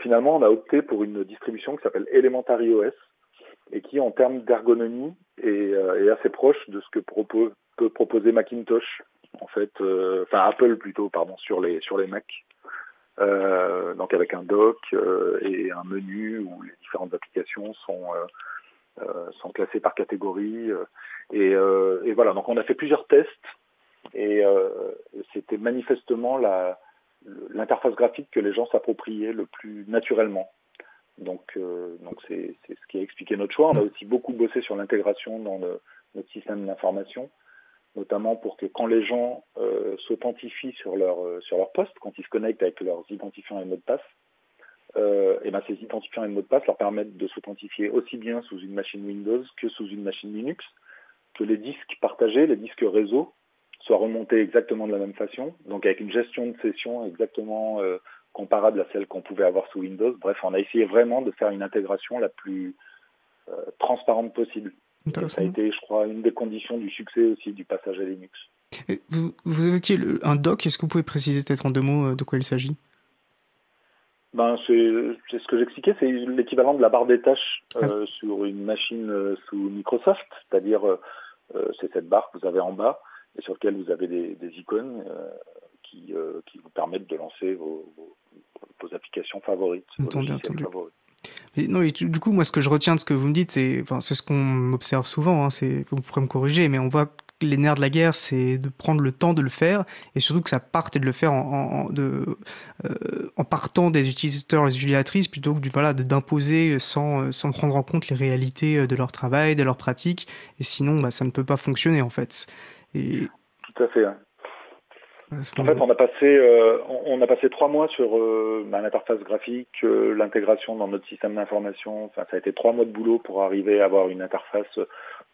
Finalement, on a opté pour une distribution qui s'appelle Elementary OS et qui, en termes d'ergonomie, est, assez proche de ce que peut proposer Macintosh, en fait, enfin Apple plutôt, pardon, sur les sur les Mac. Euh, donc avec un dock euh, et un menu où les différentes applications sont euh, sont classées par catégorie et, et, voilà donc on a fait plusieurs tests et c'était manifestement la l'interface graphique que les gens s'appropriaient le plus naturellement. Donc, donc c'est, ce qui a expliqué notre choix. On a aussi beaucoup bossé sur l'intégration dans notre système d'information notamment pour que quand les gens euh, s'authentifient sur leur euh, sur leur poste, quand ils se connectent avec leurs identifiants et mots de passe, euh, et ben ces identifiants et mots de passe leur permettent de s'authentifier aussi bien sous une machine Windows que sous une machine Linux, que les disques partagés, les disques réseau, soient remontés exactement de la même façon, donc avec une gestion de session exactement euh, comparable à celle qu'on pouvait avoir sous Windows. Bref, on a essayé vraiment de faire une intégration la plus euh, transparente possible. Ça a été, je crois, une des conditions du succès aussi du passage à Linux. vous, vous évoquiez un doc, est-ce que vous pouvez préciser peut-être en deux mots euh, de quoi il s'agit? Ben, c'est ce que j'expliquais, c'est l'équivalent de la barre des tâches euh, ah. sur une machine euh, sous Microsoft, c'est-à-dire c'est cette barre que vous avez en bas et sur laquelle vous avez des, icônes qui, qui, vous permettent de lancer vos, vos, applications favorites. Entendu, entendu. Favorites non, du coup, moi, ce que je retiens de ce que vous me dites, c'est enfin, ce qu'on observe souvent. Hein, c'est, vous pourrez me corriger, mais on voit que les nerfs de la guerre, c'est de prendre le temps de le faire et surtout que ça parte et de le faire en, en, de, euh, en partant des utilisateurs, les utilisatrices, plutôt que du, voilà, d'imposer sans, sans prendre en compte les réalités de leur travail, de leur pratique. Et sinon, bah, ça ne peut pas fonctionner en fait. Et... Tout à fait. Hein. En fait, on a passé, euh, on a passé trois mois sur euh, bah, l'interface graphique, euh, l'intégration dans notre système d'information. Enfin, ça a été trois mois de boulot pour arriver à avoir une interface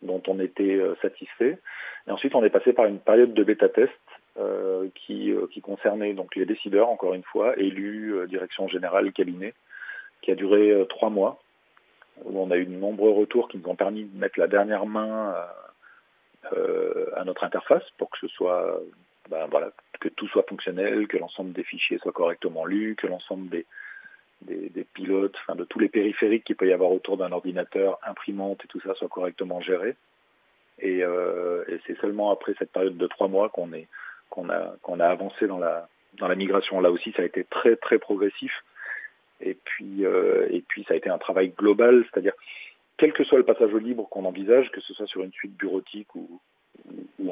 dont on était satisfait. Et ensuite, on est passé par une période de bêta test qui, qui concernait donc les décideurs, encore une fois, élus, direction générale, cabinet, qui a duré trois mois, où on a eu de nombreux retours qui nous ont permis de mettre la dernière main à notre interface pour que ce soit ben, voilà, que tout soit fonctionnel, que l'ensemble des fichiers soit correctement lus, que l'ensemble des, des, pilotes, enfin de tous les périphériques qu'il peut y avoir autour d'un ordinateur, imprimante et tout ça soit correctement géré. Et, euh, et c'est seulement après cette période de trois mois qu'on est qu'on a qu'on a avancé dans la dans la migration. Là aussi, ça a été très très progressif. Et puis euh, et puis ça a été un travail global, c'est-à-dire quel que soit le passage au libre qu'on envisage, que ce soit sur une suite bureautique ou,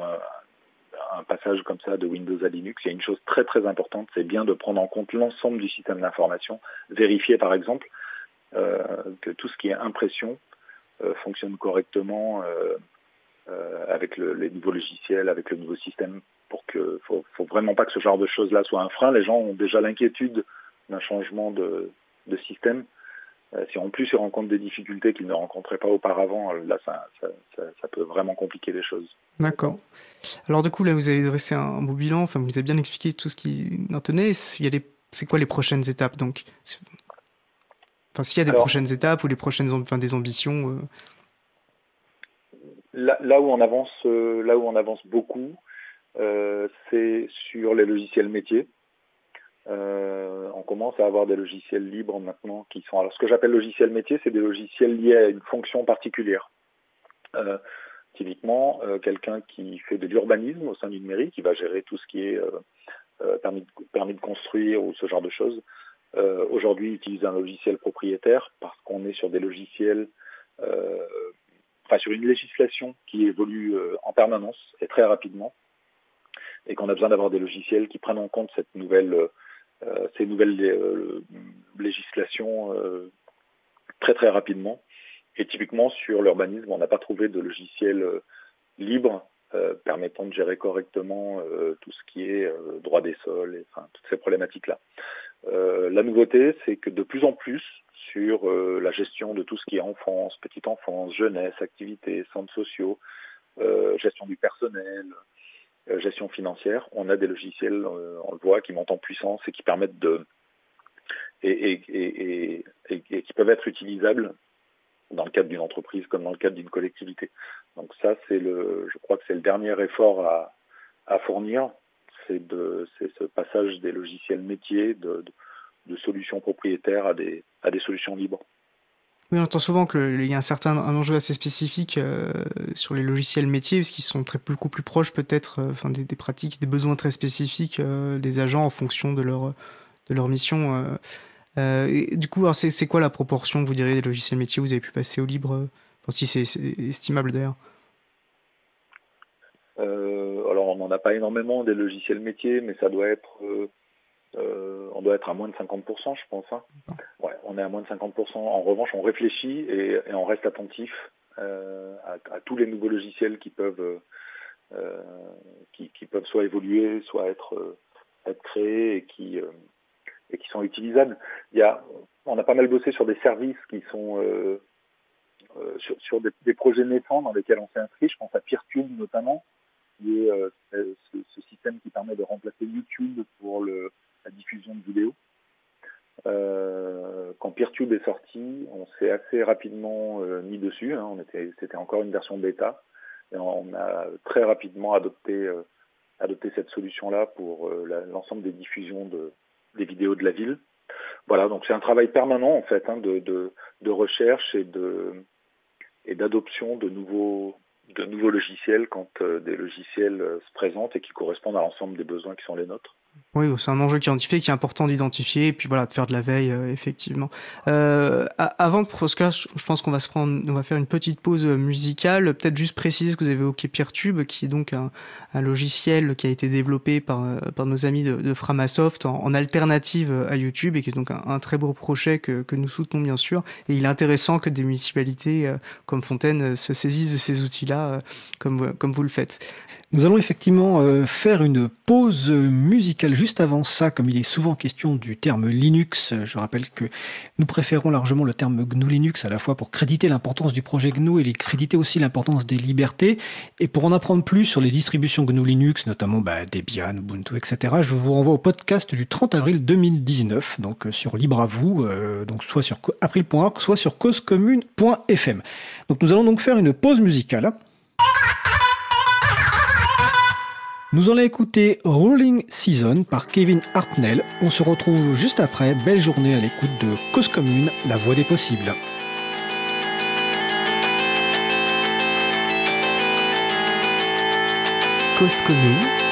un, passage comme ça de Windows à Linux, il y a une chose très très importante, c'est bien de prendre en compte l'ensemble du système d'information, vérifier par exemple euh, que tout ce qui est impression euh, fonctionne correctement euh, avec les nouveaux logiciels, avec le nouveau système, pour que faut, faut vraiment pas que ce genre de choses-là soit un frein. Les gens ont déjà l'inquiétude d'un changement de système. Euh, si en plus ils rencontrent des difficultés qu'ils ne rencontraient pas auparavant, euh, là, ça, peut vraiment compliquer les choses. D'accord. Alors du coup, là, vous avez dressé un beau bilan, enfin, vous avez bien expliqué tout ce qui en tenait. C'est quoi les prochaines étapes donc? Enfin, s'il y a des prochaines étapes ou les prochaines, enfin, des ambitions. Euh? Là, où on avance, là où on avance beaucoup, c'est sur les logiciels métiers. Euh, on commence à avoir des logiciels libres maintenant qui sont. Alors, ce que j'appelle logiciel métier, c'est des logiciels liés à une fonction particulière. Euh, typiquement, euh, quelqu'un qui fait de l'urbanisme au sein d'une mairie, qui va gérer tout ce qui est permis de, permis, de, construire ou ce genre de choses, aujourd'hui utilise un logiciel propriétaire parce qu'on est sur des logiciels, enfin sur une législation qui évolue en permanence et très rapidement, et qu'on a besoin d'avoir des logiciels qui prennent en compte cette nouvelle euh, ces nouvelles euh, législations euh, très très rapidement. Et typiquement sur l'urbanisme, on n'a pas trouvé de logiciel libre permettant de gérer correctement tout ce qui est droit des sols, et, enfin toutes ces problématiques-là. la nouveauté, c'est que de plus en plus sur la gestion de tout ce qui est enfance, petite enfance, jeunesse, activités, centres sociaux, gestion du personnel, euh, gestion financière, on a des logiciels, euh, on le voit, qui montent en puissance et qui permettent de et, qui peuvent être utilisables dans le cadre d'une entreprise comme dans le cadre d'une collectivité. Donc ça, c'est le, je crois que c'est le dernier effort à, fournir, c'est ce passage des logiciels métiers de, de, solutions propriétaires à des, à des solutions libres. Oui, on entend souvent qu'il y a un certain un enjeu assez spécifique euh, sur les logiciels métiers, parce qu'ils sont très, beaucoup plus proches peut-être euh, des, pratiques, des besoins très spécifiques euh, des agents en fonction de leur, de leur mission. Du coup, c'est quoi la proportion, vous direz, des logiciels métiers vous avez pu passer au libre enfin, Si c'est estimable d'ailleurs? alors, on n'en a pas énormément des logiciels métiers, mais ça doit être euh, on doit être à moins de 50%, je pense. Hein. Ouais, on est à moins de 50%. En revanche, on réfléchit et, on reste attentif euh, à, tous les nouveaux logiciels qui peuvent, euh, qui, peuvent soit évoluer, soit être, être créés et qui, et qui sont utilisables. Il y a, on a pas mal bossé sur des services qui sont sur, des, projets naissants dans lesquels on s'est inscrit. Je pense à PeerTube notamment, qui est ce, système qui permet de remplacer YouTube pour le, la diffusion de vidéos. Euh, quand PeerTube est sorti, on s'est assez rapidement euh, mis dessus. Hein. c'était encore une version bêta. Et on a très rapidement adopté, euh, cette solution-là pour l'ensemble des diffusions de, des vidéos de la ville. Voilà, donc c'est un travail permanent en fait hein, de, de, recherche et de et d'adoption de nouveaux de nouveaux logiciels quand des logiciels se présentent et qui correspondent à l'ensemble des besoins qui sont les nôtres. Oui, c'est un enjeu qui est identifié, qui est important d'identifier, et puis voilà, de faire de la veille, euh, effectivement. Euh, avant de parce que je pense qu'on va se prendre, on va faire une petite pause musicale. Peut-être juste préciser que vous avez évoqué PeerTube, qui est donc un, logiciel qui a été développé par, euh, par nos amis de, Framasoft en, alternative à YouTube, et qui est donc un, très beau projet que, que, nous soutenons bien sûr. Et il est intéressant que des municipalités comme Fontaine se saisissent de ces outils-là, comme, comme vous le faites. Nous allons effectivement euh, faire une pause musicale juste avant ça, comme il est souvent question du terme Linux. Je rappelle que nous préférons largement le terme GNU Linux à la fois pour créditer l'importance du projet GNU et créditer aussi l'importance des libertés. Et pour en apprendre plus sur les distributions GNU Linux, notamment bah, Debian, Ubuntu, etc., je vous renvoie au podcast du 30 avril 2019, donc euh, sur Libre à vous, euh, donc soit sur april.org, soit sur causecommune.fm. Donc nous allons donc faire une pause musicale. Nous allons écouter Rolling Season par Kevin Hartnell. On se retrouve juste après. Belle journée à l'écoute de Cause Commune, la voix des possibles. Cause Commune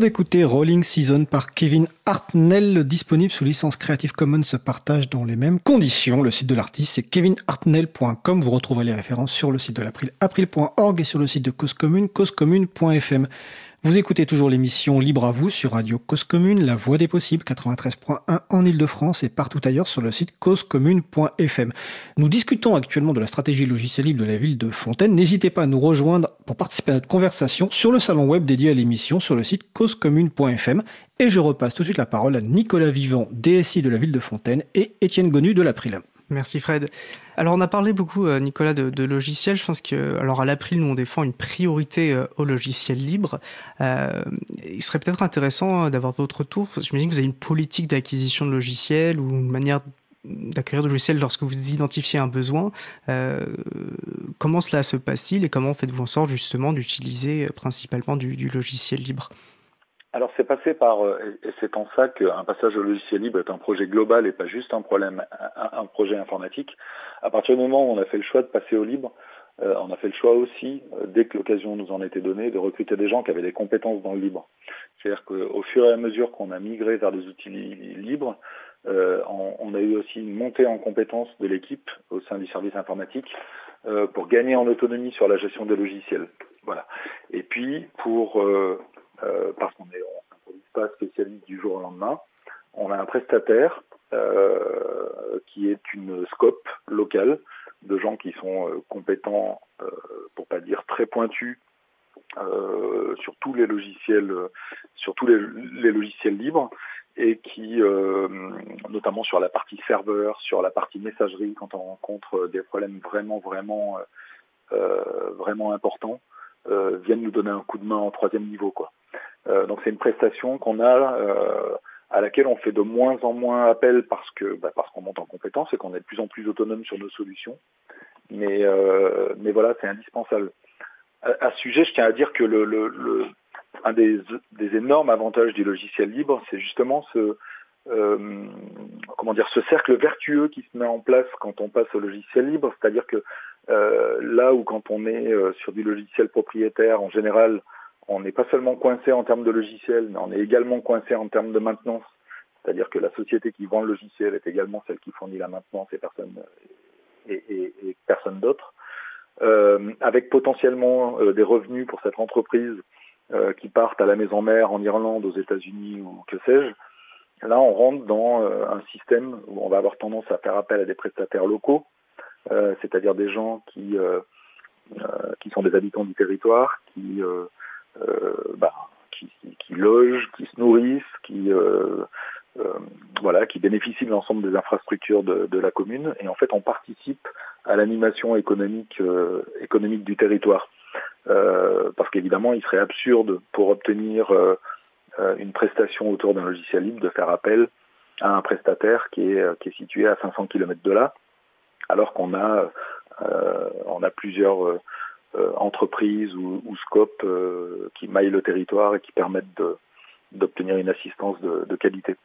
d'écouter Rolling Season par Kevin Hartnell, disponible sous licence Creative Commons se partage dans les mêmes conditions. Le site de l'artiste c'est kevinhartnell.com. Vous retrouverez les références sur le site de l'April, april.org et sur le site de Cause Commune, causecommune.fm. Vous écoutez toujours l'émission Libre à vous sur Radio Cause Commune, la voix des possibles, 93.1 en Ile-de-France et partout ailleurs sur le site causecommune.fm. Nous discutons actuellement de la stratégie logicielle libre de la ville de Fontaine. N'hésitez pas à nous rejoindre pour participer à notre conversation sur le salon web dédié à l'émission sur le site causecommune.fm. Et je repasse tout de suite la parole à Nicolas Vivant, DSI de la ville de Fontaine, et Étienne Gonu de l'April. Merci Fred. Alors on a parlé beaucoup, euh, Nicolas, de, logiciels. Je pense que, alors à l'April, nous on défend une priorité euh, au logiciel libre. Euh, il serait peut-être intéressant d'avoir votre retour. J'imagine que vous avez une politique d'acquisition de logiciels ou une manière d'acquérir de logiciels lorsque vous identifiez un besoin. comment cela se passe-t-il et comment faites-vous en sorte justement d'utiliser principalement du logiciel libre? Alors c'est passé par, euh, et c'est en ça qu'un passage au logiciel libre est un projet global et pas juste un problème, un, projet informatique. À partir du moment où on a fait le choix de passer au libre, euh, on a fait le choix aussi, euh, dès que l'occasion nous en était donnée, de recruter des gens qui avaient des compétences dans le libre. C'est-à-dire qu'au fur et à mesure qu'on a migré vers des outils libres, on, a eu aussi une montée en compétences de l'équipe au sein du service informatique pour gagner en autonomie sur la gestion des logiciels. Voilà. Et puis pour euh, parce qu'on ne pas spécialiste du jour au lendemain. On a un prestataire euh, qui est une scope locale de gens qui sont euh, compétents, pour pas dire très pointus, sur tous les logiciels, sur tous les, logiciels libres et qui, notamment sur la partie serveur, sur la partie messagerie, quand on rencontre des problèmes vraiment, vraiment, vraiment importants, viennent nous donner un coup de main en troisième niveau. Euh, donc c'est une prestation qu'on a euh, à laquelle on fait de moins en moins appel parce que bah, parce qu'on monte en compétence et qu'on est de plus en plus autonome sur nos solutions. Mais euh, mais voilà, c'est indispensable. À, ce sujet, je tiens à dire que le, le, le un des, des, énormes avantages du logiciel libre, c'est justement ce euh, comment dire ce cercle vertueux qui se met en place quand on passe au logiciel libre, c'est-à-dire que euh, là où quand on est sur du logiciel propriétaire, en général, on n'est pas seulement coincé en termes de logiciel, mais on est également coincé en termes de maintenance. C'est-à-dire que la société qui vend le logiciel est également celle qui fournit la maintenance et personne et, personne d'autre. Euh, avec potentiellement euh, des revenus pour cette entreprise euh, qui partent à la maison mère en Irlande, aux États-Unis ou que sais-je. Là, on rentre dans un système où on va avoir tendance à faire appel à des prestataires locaux, c'est-à-dire des gens qui qui sont des habitants du territoire, qui euh, bah, qui, qui, logent, qui se nourrissent, qui euh, euh, voilà, qui bénéficient de l'ensemble des infrastructures de, la commune. Et en fait, on participe à l'animation économique, économique du territoire. parce qu'évidemment, il serait absurde pour obtenir une prestation autour d'un logiciel libre de faire appel à un prestataire qui est, qui est situé à 500 km de là, alors qu'on a, on a plusieurs euh, entreprises ou, ou scopes euh, qui maillent le territoire et qui permettent d'obtenir une assistance de qualité.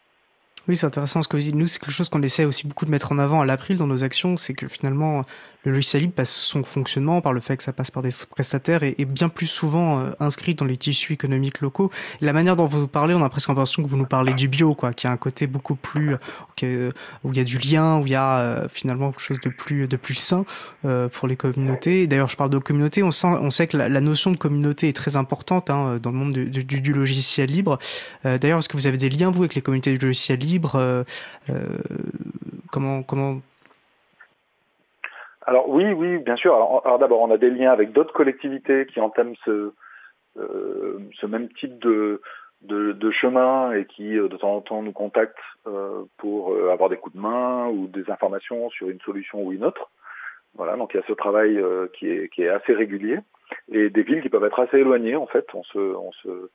Oui, c'est intéressant ce que vous dites. Nous, c'est quelque chose qu'on essaie aussi beaucoup de mettre en avant à l'April dans nos actions, c'est que finalement, le logiciel libre passe son fonctionnement par le fait que ça passe par des prestataires et est bien plus souvent euh, inscrit dans les tissus économiques locaux. la manière dont vous parlez, on a presque l'impression que vous nous parlez du bio, quoi, qui a un côté beaucoup plus, euh, où il y a du lien, où il y a euh, finalement quelque chose de plus, de plus sain pour les communautés. D'ailleurs, je parle de communauté, on sent, on sait que la, notion de communauté est très importante hein, dans le monde du, du logiciel libre. D'ailleurs, est-ce que vous avez des liens, vous, avec les communautés du logiciel libre? Euh, euh, comment, comment alors oui, oui, bien sûr. Alors, d'abord, on a des liens avec d'autres collectivités qui entament ce, euh, même type de, chemin et qui de temps en temps nous contactent pour avoir des coups de main ou des informations sur une solution ou une autre. Voilà, donc il y a ce travail qui, est, assez régulier et des villes qui peuvent être assez éloignées en fait. On se,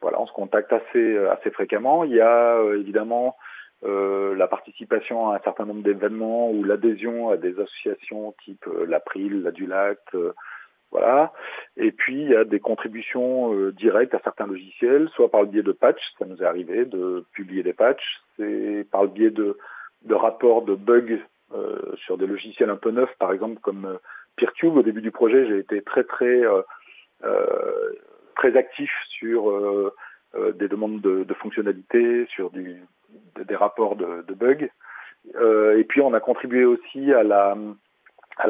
voilà, on se contacte assez, assez fréquemment. Il y a évidemment euh, la participation à un certain nombre d'événements ou l'adhésion à des associations type euh, l'April, la Dulac, euh, voilà. Et puis il y a des contributions euh, directes à certains logiciels, soit par le biais de patchs, ça nous est arrivé de publier des patchs, c'est par le biais de, de rapports de bugs sur des logiciels un peu neufs, par exemple comme Peertube. Au début du projet, j'ai été très très très actif sur des demandes de, fonctionnalités, sur des rapports de, bugs. et puis on a contribué aussi à la,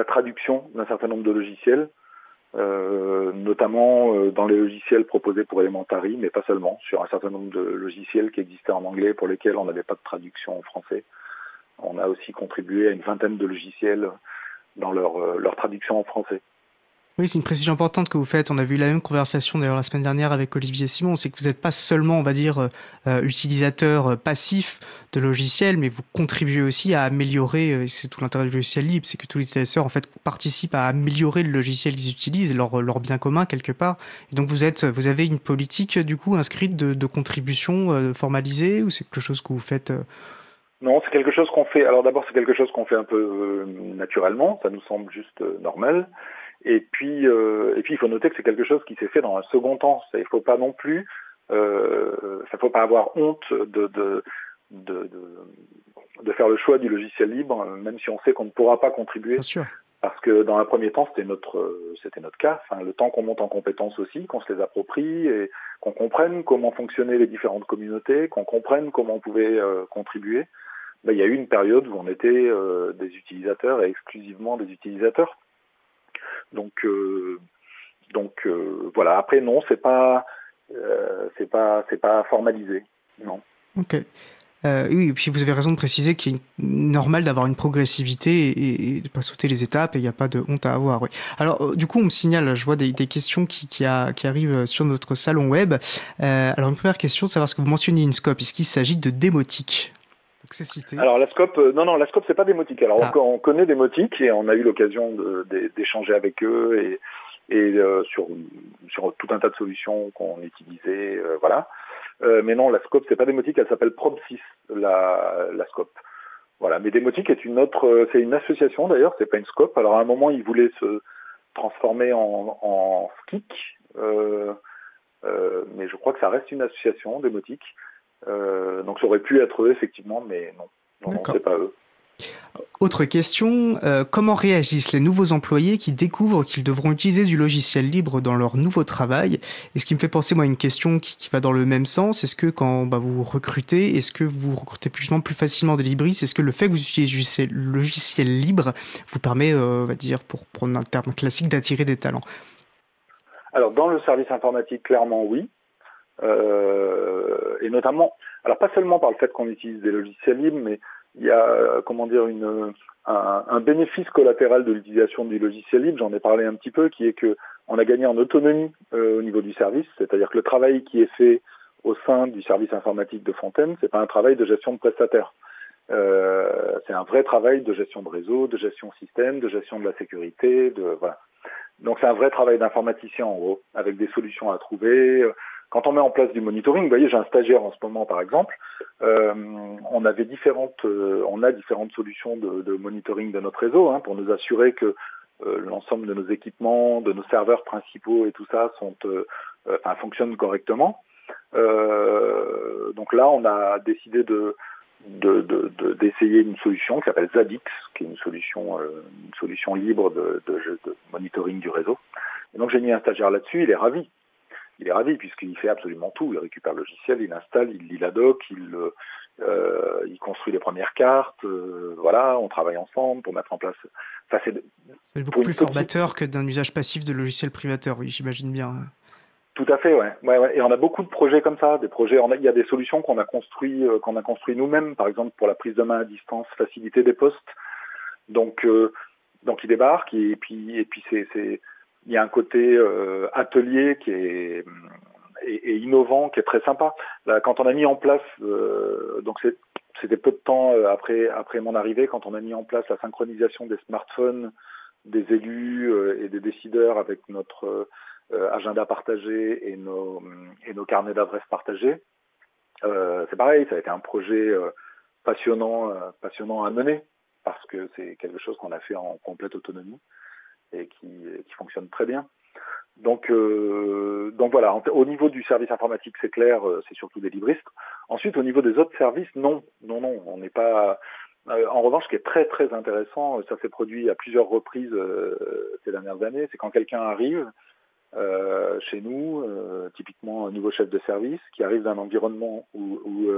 traduction d'un certain nombre de logiciels euh, notamment euh, dans les logiciels proposés pour Elementary, mais pas seulement, sur un certain nombre de logiciels qui existaient en anglais pour lesquels on n'avait pas de traduction en français. On a aussi contribué à une vingtaine de logiciels dans euh, leur traduction en français. Oui, c'est une précision importante que vous faites. On a vu la même conversation d'ailleurs la semaine dernière avec Olivier Simon. C'est que vous n'êtes pas seulement, on va dire, euh, euh utilisateur euh, passif de logiciels, mais vous contribuez aussi à améliorer. Euh, c'est tout l'intérêt du logiciel libre, c'est que tous les utilisateurs en fait participent à améliorer le logiciel qu'ils utilisent, leur, leur bien commun quelque part. Et donc vous êtes, vous avez une politique du coup inscrite de, de contribution euh, formalisée ou c'est quelque chose que vous faites non, c'est quelque chose qu'on fait. Alors d'abord, c'est quelque chose qu'on fait un peu naturellement. Ça nous semble juste normal. Et puis, euh, et puis il faut noter que c'est quelque chose qui s'est fait dans un second temps. Ça, il faut pas non plus, euh, ça faut pas avoir honte de, de, de, de, faire le choix du logiciel libre, même si on sait qu'on ne pourra pas contribuer. Bien sûr. Parce que dans un premier temps, c'était notre, c'était notre cas. Enfin, le temps qu'on monte en compétences aussi, qu'on se les approprie et qu'on comprenne comment fonctionnaient les différentes communautés, qu'on comprenne comment on pouvait euh, contribuer. Ben, il y a eu une période où on était euh, des utilisateurs et exclusivement des utilisateurs. Donc, euh, donc euh, voilà. Après, non, c'est pas, euh, c'est pas, c'est pas formalisé. Non. Ok. Oui, et puis vous avez raison de préciser qu'il est normal d'avoir une progressivité et, de pas sauter les étapes et il n'y a pas de honte à avoir. Alors, du coup, on me signale, je vois des, questions qui, arrivent sur notre salon web. Alors, une première question, savoir ce que vous mentionnez une scope. Est-ce qu'il s'agit de démotique? Alors la scope, euh, non non, la scope c'est pas démotique. Alors ah. on, on, connaît démotique et on a eu l'occasion d'échanger avec eux et, et euh, sur sur tout un tas de solutions qu'on utilisait, euh, voilà. Mais non, la scope c'est pas démotique, elle s'appelle Prob6 la la scope. Voilà, mais démotique est une autre, c'est une association d'ailleurs, c'est pas une scope. Alors à un moment ils voulaient se transformer en, en SKIC, mais je crois que ça reste une association démotique. Euh, donc ça aurait pu être eux, effectivement, mais non, non, non c'est pas eux. Autre question, euh, comment réagissent les nouveaux employés qui découvrent qu'ils devront utiliser du logiciel libre dans leur nouveau travail? Et ce qui me fait penser moi à une question qui, qui va dans le même sens, est-ce que quand bah, vous recrutez, est-ce que vous recrutez plus, plus facilement des libristes? Est-ce que le fait que vous utilisez le logiciel libre vous permet, euh, on va dire, pour prendre un terme classique, d'attirer des talents? Alors dans le service informatique, clairement oui. Euh, et notamment, alors pas seulement par le fait qu'on utilise des logiciels libres, mais il y a, euh, comment dire, une, un, un bénéfice collatéral de l'utilisation du logiciel libre, j'en ai parlé un petit peu, qui est que on a gagné en autonomie euh, au niveau du service, c'est-à-dire que le travail qui est fait au sein du service informatique de Fontaine, c'est pas un travail de gestion de prestataire. Euh, c'est un vrai travail de gestion de réseau, de gestion système, de gestion de la sécurité, de voilà. Donc c'est un vrai travail d'informaticien en gros, avec des solutions à trouver, quand on met en place du monitoring, vous voyez, j'ai un stagiaire en ce moment par exemple, euh, on avait différentes, euh, on a différentes solutions de, monitoring de notre réseau hein, pour nous assurer que euh, l'ensemble de nos équipements, de nos serveurs principaux et tout ça sont, fonctionnent correctement. donc là, on a décidé de d'essayer de, de, une solution qui s'appelle Zadix, qui est une solution, une solution libre de, de monitoring du réseau. Et donc j'ai mis un stagiaire là-dessus, il est ravi il est ravi puisqu'il fait absolument tout. Il récupère le logiciel, il installe, il lit la doc, il, euh, il construit les premières cartes. Euh, voilà, on travaille ensemble pour mettre en place. Enfin, c'est beaucoup plus formateur que d'un usage passif de logiciels privateurs. Oui, j'imagine bien. Tout à fait, ouais. ouais, ouais. Et on a beaucoup de projets comme ça, des projets. Il y a des solutions qu'on a construit, euh, qu'on a construit nous-mêmes, par exemple pour la prise de main à distance, faciliter des postes. Donc, donc il débarque et puis et puis c'est il y a un côté euh, atelier qui est et, et, innovant, qui est très sympa. Là, quand on a mis en place, euh, donc c'était peu de temps euh, après après mon arrivée, quand on a mis en place la synchronisation des smartphones des élus euh, et des décideurs avec notre euh, agenda partagé et nos et nos carnets d'adresses partagés. c'est pareil, ça a été un projet passionnant passionnant à mener parce que c'est quelque chose qu'on a fait en complète autonomie et qui, qui fonctionne très bien. Donc, euh, donc voilà, au niveau du service informatique, c'est clair, euh, c'est surtout des libristes. Ensuite, au niveau des autres services, non, non, non, on n'est pas. Euh, en revanche, ce qui est très très intéressant, ça s'est produit à plusieurs reprises euh, ces dernières années, c'est quand quelqu'un arrive chez nous, typiquement un nouveau chef de service qui arrive d'un environnement où,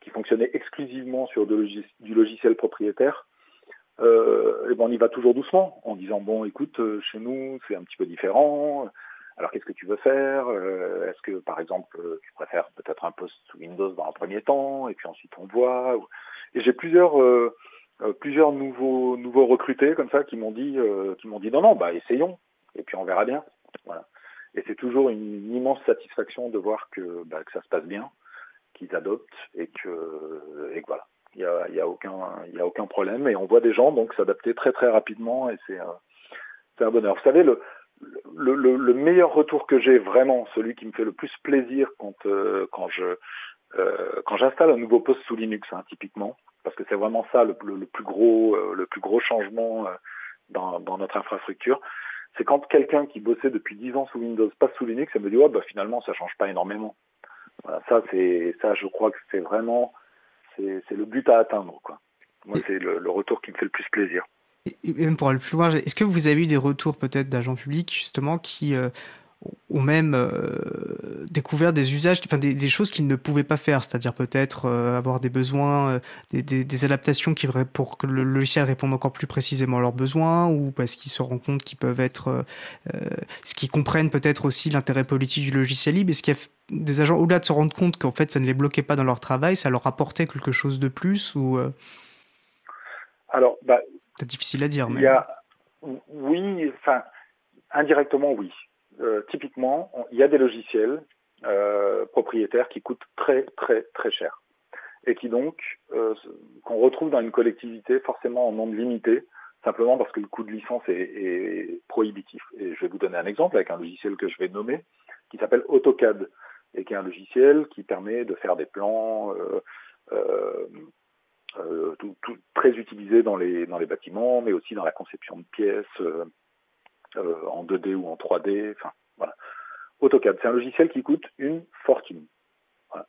qui fonctionnait exclusivement sur du logiciel propriétaire, et ben on y va toujours doucement en disant bon écoute chez nous c'est un petit peu différent alors qu'est-ce que tu veux faire? Est-ce que par exemple tu préfères peut-être un poste sous Windows dans un premier temps et puis ensuite on voit Et j'ai plusieurs plusieurs nouveaux nouveaux recrutés comme ça qui m'ont dit qui m'ont dit non non bah essayons et puis on verra bien. Voilà. Et c'est toujours une, immense satisfaction de voir que, bah, que ça se passe bien, qu'ils adoptent et que, et voilà. Il n'y a, y a, aucun, y a aucun problème et on voit des gens donc s'adapter très très rapidement et c'est un bonheur. Vous savez, le, le, le, meilleur retour que j'ai vraiment, celui qui me fait le plus plaisir quand, euh, quand je euh, quand j'installe un nouveau poste sous Linux, hein, typiquement, parce que c'est vraiment ça le, le, plus gros euh, le plus gros changement dans, dans notre infrastructure, c'est quand quelqu'un qui bossait depuis 10 ans sous Windows passe sous Linux et me dit ouais bah finalement ça change pas énormément. Ça c'est ça je crois que c'est vraiment c'est le but à atteindre quoi. Moi c'est le, le, retour qui me fait le plus plaisir. Et même pour aller plus loin, est-ce que vous avez eu des retours peut-être d'agents publics justement qui euh, ou même euh, découvert des usages, enfin des, choses qu'ils ne pouvaient pas faire, c'est-à-dire peut-être euh, avoir des besoins, euh, des, des, adaptations qui pour que le logiciel réponde encore plus précisément à leurs besoins, ou parce qu'ils se rendent compte qu'ils peuvent être, ce qu'ils comprennent peut-être aussi l'intérêt politique du logiciel libre. Est-ce qu'il y a des agents au-delà de se rendre compte qu'en fait ça ne les bloquait pas dans leur travail, ça leur apportait quelque chose de plus ou Alors, bah, c'est difficile à dire, mais il y a... oui, enfin indirectement oui. Euh, typiquement, il y a des logiciels euh, propriétaires qui coûtent très très très cher et qui donc euh, qu'on retrouve dans une collectivité forcément en nombre limité simplement parce que le coût de licence est, est, prohibitif. Et je vais vous donner un exemple avec un logiciel que je vais nommer qui s'appelle AutoCAD et qui est un logiciel qui permet de faire des plans euh, euh, euh, tout, tout, très utilisé dans les, dans les bâtiments, mais aussi dans la conception de pièces, euh, en 2D ou en 3D. Enfin, voilà. AutoCAD, c'est un logiciel qui coûte une fortune. Voilà.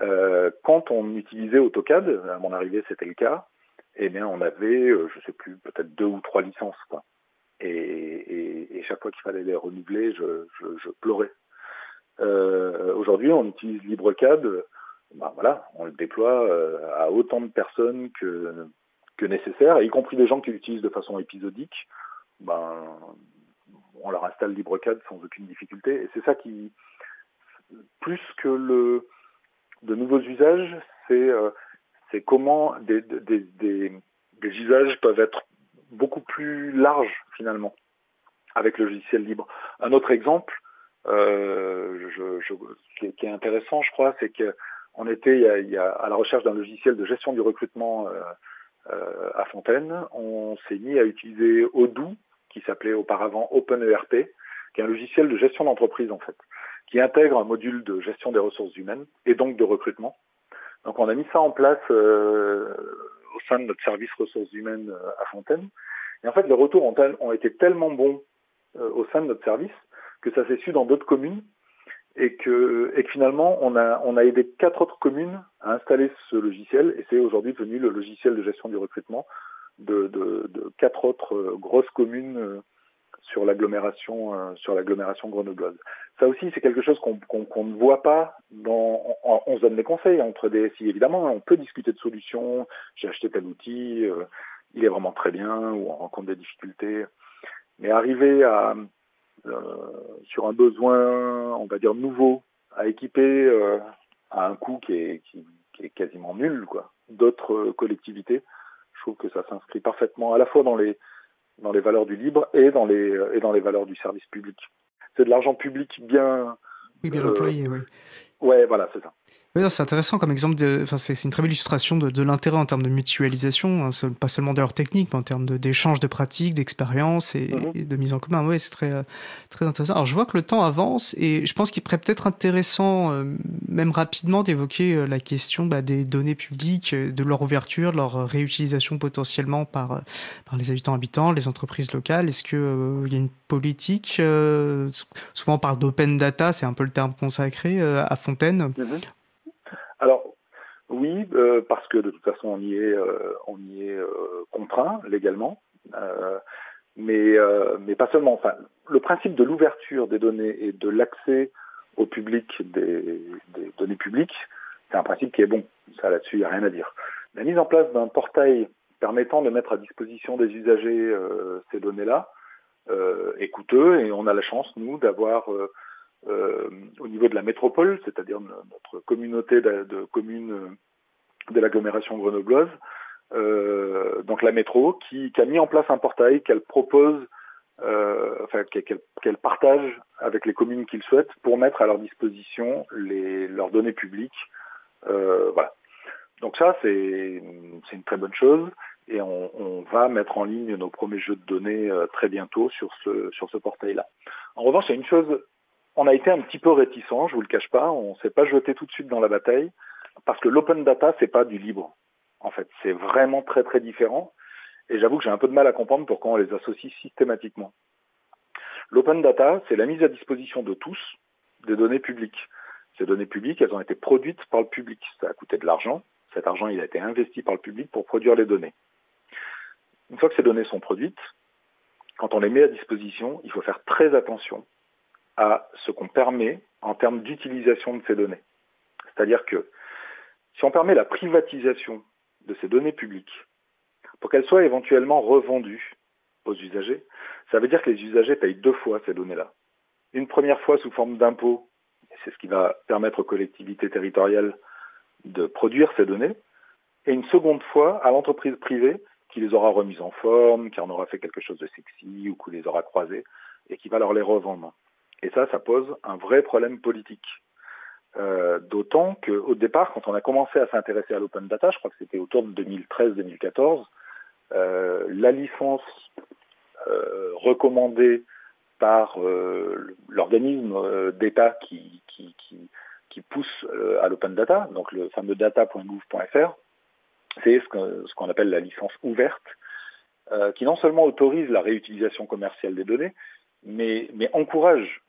Euh, quand on utilisait AutoCAD, à mon arrivée c'était le cas, eh bien on avait, euh, je sais plus, peut-être deux ou trois licences. Quoi. Et, et, et chaque fois qu'il fallait les renouveler, je, je, je pleurais. Euh, Aujourd'hui, on utilise LibreCAD. Ben voilà, on le déploie euh, à autant de personnes que, que nécessaire, y compris des gens qui l'utilisent de façon épisodique ben, on leur installe LibreCAD sans aucune difficulté. Et c'est ça qui, plus que le, de nouveaux usages, c'est euh, comment des, des, des, des, usages peuvent être beaucoup plus larges finalement avec le logiciel libre. Un autre exemple euh, qui, est, intéressant, je crois, c'est qu'on était à la recherche d'un logiciel de gestion du recrutement euh, à Fontaine. On s'est mis à utiliser Odoo qui s'appelait auparavant OpenERP, qui est un logiciel de gestion d'entreprise en fait, qui intègre un module de gestion des ressources humaines et donc de recrutement. Donc on a mis ça en place euh, au sein de notre service ressources humaines euh, à Fontaine. Et en fait, les retours ont, été tellement bons euh, au sein de notre service que ça s'est su dans d'autres communes et que, et que finalement on a, on a aidé quatre autres communes à installer ce logiciel et c'est aujourd'hui devenu le logiciel de gestion du recrutement de, de, de quatre autres euh, grosses communes euh, sur l'agglomération euh, sur l'agglomération grenobloise. Ça aussi, c'est quelque chose qu'on ne voit pas. Dans, on, on, se donne des conseils entre DSI, évidemment. On peut discuter de solutions. J'ai acheté tel outil, euh, il est vraiment très bien, ou on rencontre des difficultés. Mais arriver à euh, sur un besoin, on va dire nouveau, à équiper à un coût qui est, qui est quasiment nul, quoi. D'autres collectivités, je trouve que ça s'inscrit parfaitement à la fois dans les, dans les valeurs du libre et dans les, et dans les valeurs du service public. C'est de l'argent public bien, oui, bien euh, employé, oui. Ouais, voilà, c'est ça. Oui, c'est intéressant comme exemple. De, enfin, c'est une très belle illustration de, de l'intérêt en termes de mutualisation, hein, pas seulement d'ailleurs technique, mais en termes d'échange de, pratiques, d'expériences et, mm-hmm. et, de mise en commun. Oui, c'est très, très intéressant. Alors, je vois que le temps avance et je pense qu'il serait peut-être intéressant, euh, même rapidement, d'évoquer euh, la question bah, des données publiques, euh, de leur ouverture, de leur réutilisation potentiellement par, par les habitants habitants, les entreprises locales. Est-ce qu'il il y a une politique Souvent on parle d'open data, c'est un peu le terme consacré à Fontaine. Alors oui, euh, parce que de toute façon on y est, euh, on y est euh, contraint légalement. mais, mais pas seulement. Enfin, le principe de l'ouverture des données et de l'accès au public des, des données publiques, c'est un principe qui est bon. Ça, là-dessus, il n'y a rien à dire. La mise en place d'un portail permettant de mettre à disposition des usagers euh, ces données-là euh, est coûteux et on a la chance, nous, d'avoir euh, au niveau de la métropole, c'est-à-dire notre communauté de, communes de l'agglomération grenobloise, donc la métro, qui, a mis en place un portail qu'elle propose, enfin qu'elle partage avec les communes qu'ils souhaitent pour mettre à leur disposition leurs données publiques. voilà. Donc ça, c'est une très bonne chose et on, va mettre en ligne nos premiers jeux de données euh, très bientôt sur ce, sur ce portail-là. En revanche, il y a une chose, on a été un petit peu réticent, je vous le cache pas, on s'est pas jeté tout de suite dans la bataille parce que l'open data, c'est pas du libre. En fait, c'est vraiment très très différent et j'avoue que j'ai un peu de mal à comprendre pourquoi on les associe systématiquement. L'open data, c'est la mise à disposition de tous des données publiques. Ces données publiques, elles ont été produites par le public. Ça a coûté de l'argent, cet argent, il a été investi par le public pour produire les données. Une fois que ces données sont produites, quand on les met à disposition, il faut faire très attention à ce qu'on permet en termes d'utilisation de ces données. C'est-à-dire que si on permet la privatisation de ces données publiques pour qu'elles soient éventuellement revendues aux usagers, ça veut dire que les usagers payent deux fois ces données-là. Une première fois sous forme d'impôt, c'est ce qui va permettre aux collectivités territoriales de produire ces données, et une seconde fois à l'entreprise privée qui les aura remises en forme, qui en aura fait quelque chose de sexy ou qui les aura croisées et qui va leur les revendre. Et ça, ça pose un vrai problème politique. Euh, D'autant qu'au départ, quand on a commencé à s'intéresser à l'open data, je crois que c'était autour de 2013-2014, euh, la licence euh, recommandée par l'organisme d'État qui, pousse à l'open data, donc le fameux data.gouv.fr, c'est ce qu'on appelle la licence ouverte, qui non seulement autorise la réutilisation commerciale des données, mais, encourage,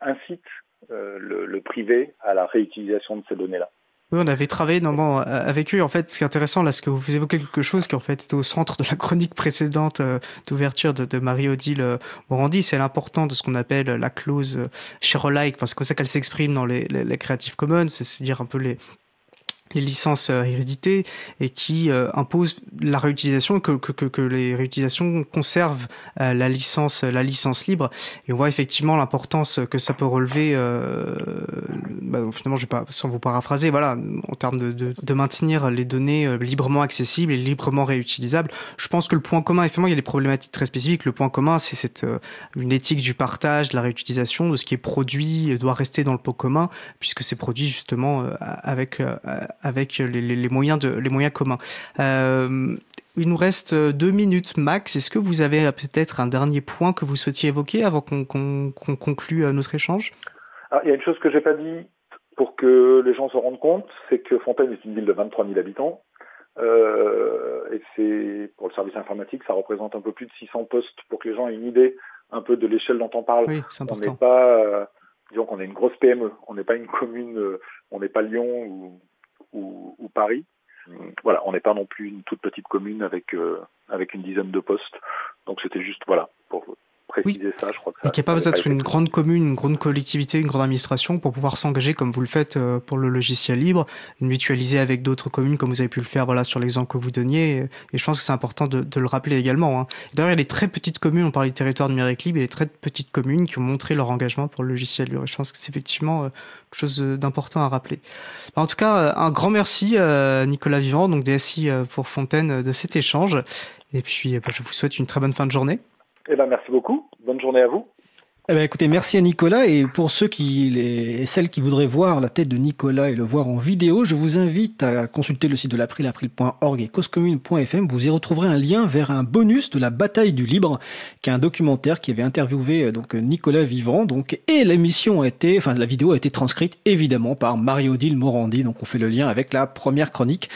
incite euh, le, privé à la réutilisation de ces données-là. Oui, on avait travaillé normalement avec eux. En fait, ce qui est intéressant, là, c'est que vous évoquez quelque chose qui en fait était au centre de la chronique précédente euh, d'ouverture de, Marie-Odile euh, Morandi. C'est l'important de ce qu'on appelle la clause euh, share alike. Enfin, c'est comme ça qu'elle s'exprime dans les, les, les Creative Commons. C'est-à-dire un peu les, les licences héréditées et qui euh, imposent la réutilisation que, que, que, les réutilisations conservent euh, la licence la licence libre. Et on voit effectivement l'importance que ça peut relever euh, bah, finalement je vais pas sans vous paraphraser voilà en termes de, de, de, maintenir les données euh, librement accessibles et librement réutilisables. Je pense que le point commun effectivement il y a des problématiques très spécifiques. Le point commun c'est cette euh, une éthique du partage de la réutilisation de ce qui est produit doit rester dans le pot commun puisque c'est produit justement euh, avec avec les, les, les, moyens de les moyens communs. Euh, il nous reste deux minutes max. Est-ce que vous avez peut-être un dernier point que vous souhaitiez évoquer avant qu'on qu qu conclue notre échange? Ah, Il y a une chose que j'ai pas dit pour que les gens se rendent compte, c'est que Fontaine est une ville de 23 000 habitants. Euh, et c'est pour le service informatique, ça représente un peu plus de 600 postes pour que les gens aient une idée un peu de l'échelle dont on parle. Oui, on n'est pas, euh, disons qu'on est une grosse PME, on n'est pas une commune, euh, on n'est pas Lyon ou, ou, ou Paris. Voilà, on n'est pas non plus une toute petite commune avec euh, avec une dizaine de postes. Donc c'était juste voilà pour préciser oui. ça, je crois que ça. Et qu'il n'y a pas besoin d'être une grande commune, une grande collectivité, une grande administration pour pouvoir s'engager comme vous le faites euh, pour le logiciel libre, mutualiser avec d'autres communes comme vous avez pu le faire voilà sur l'exemple que vous donniez. Et je pense que c'est important de, de, le rappeler également. Hein. D'ailleurs, il y a des très petites communes, on parlait du territoire numérique libre, il y a des très petites communes qui ont montré leur engagement pour le logiciel libre. Et je pense que c'est effectivement euh, quelque chose d'important à rappeler. En tout cas, un grand merci euh, Nicolas Vivant, donc DSI pour Fontaine, de cet échange. Et puis, bah, je vous souhaite une très bonne fin de journée. Eh ben, merci beaucoup. Bonne journée à vous. Eh ben, écoutez, merci à Nicolas. Et pour ceux qui, les, celles qui voudraient voir la tête de Nicolas et le voir en vidéo, je vous invite à consulter le site de l'April, april.org et causecommune.fm. Vous y retrouverez un lien vers un bonus de la bataille du libre, qui est un documentaire qui avait interviewé donc Nicolas Vivant. Donc, et l'émission a été, enfin, la vidéo a été transcrite évidemment par Marie-Odile Morandi. Donc, on fait le lien avec la première chronique.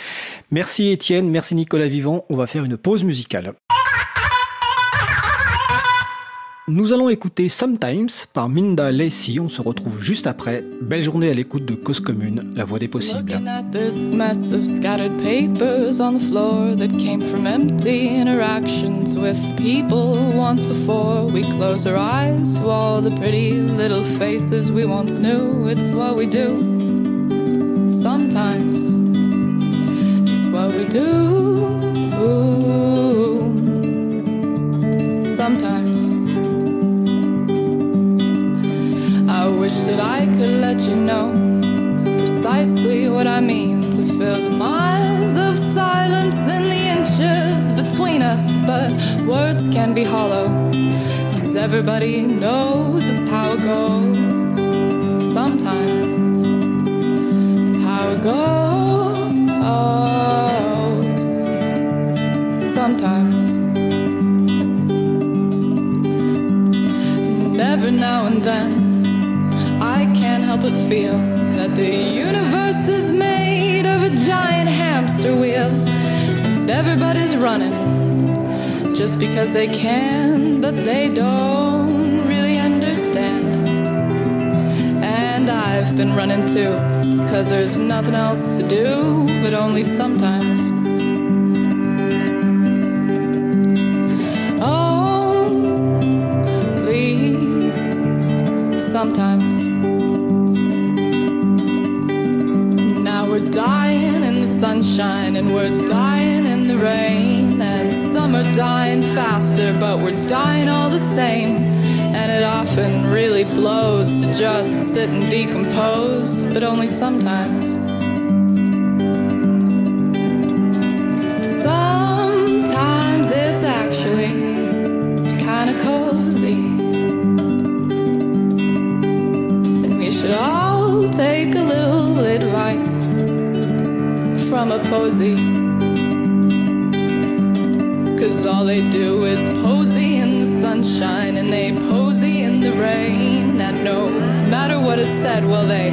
Merci Étienne, merci Nicolas Vivant. On va faire une pause musicale. Nous allons écouter Sometimes par Minda Lacey. On se retrouve juste après. Belle journée à l'écoute de Cause Commune, la voix des possibles. Could let you know precisely what I mean to fill the miles of silence and the inches between us. But words can be hollow, 'cause everybody knows it's how it goes. Feel that the universe is made of a giant hamster wheel. And everybody's running just because they can, but they don't really understand. And I've been running too, cause there's nothing else to do, but only sometimes. Only sometimes. Same. And it often really blows to just sit and decompose, but only sometimes. Sometimes it's actually kinda cozy. And we should all take a little advice from a posy. Cause all they do said, well, they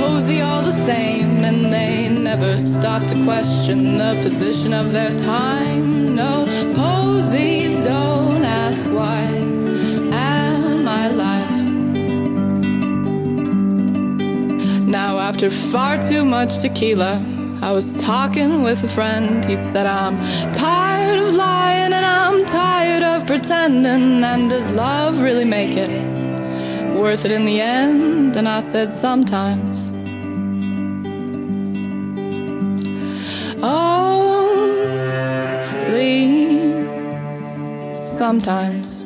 posy all the same. And they never stop to question the position of their time. No, posies don't ask why am I. Now, after far too much tequila, I was talking with a friend. He said, I'm tired of lying and I'm tired of pretending. And does love really make it worth it in the end? And I said, Sometimes. Sometimes.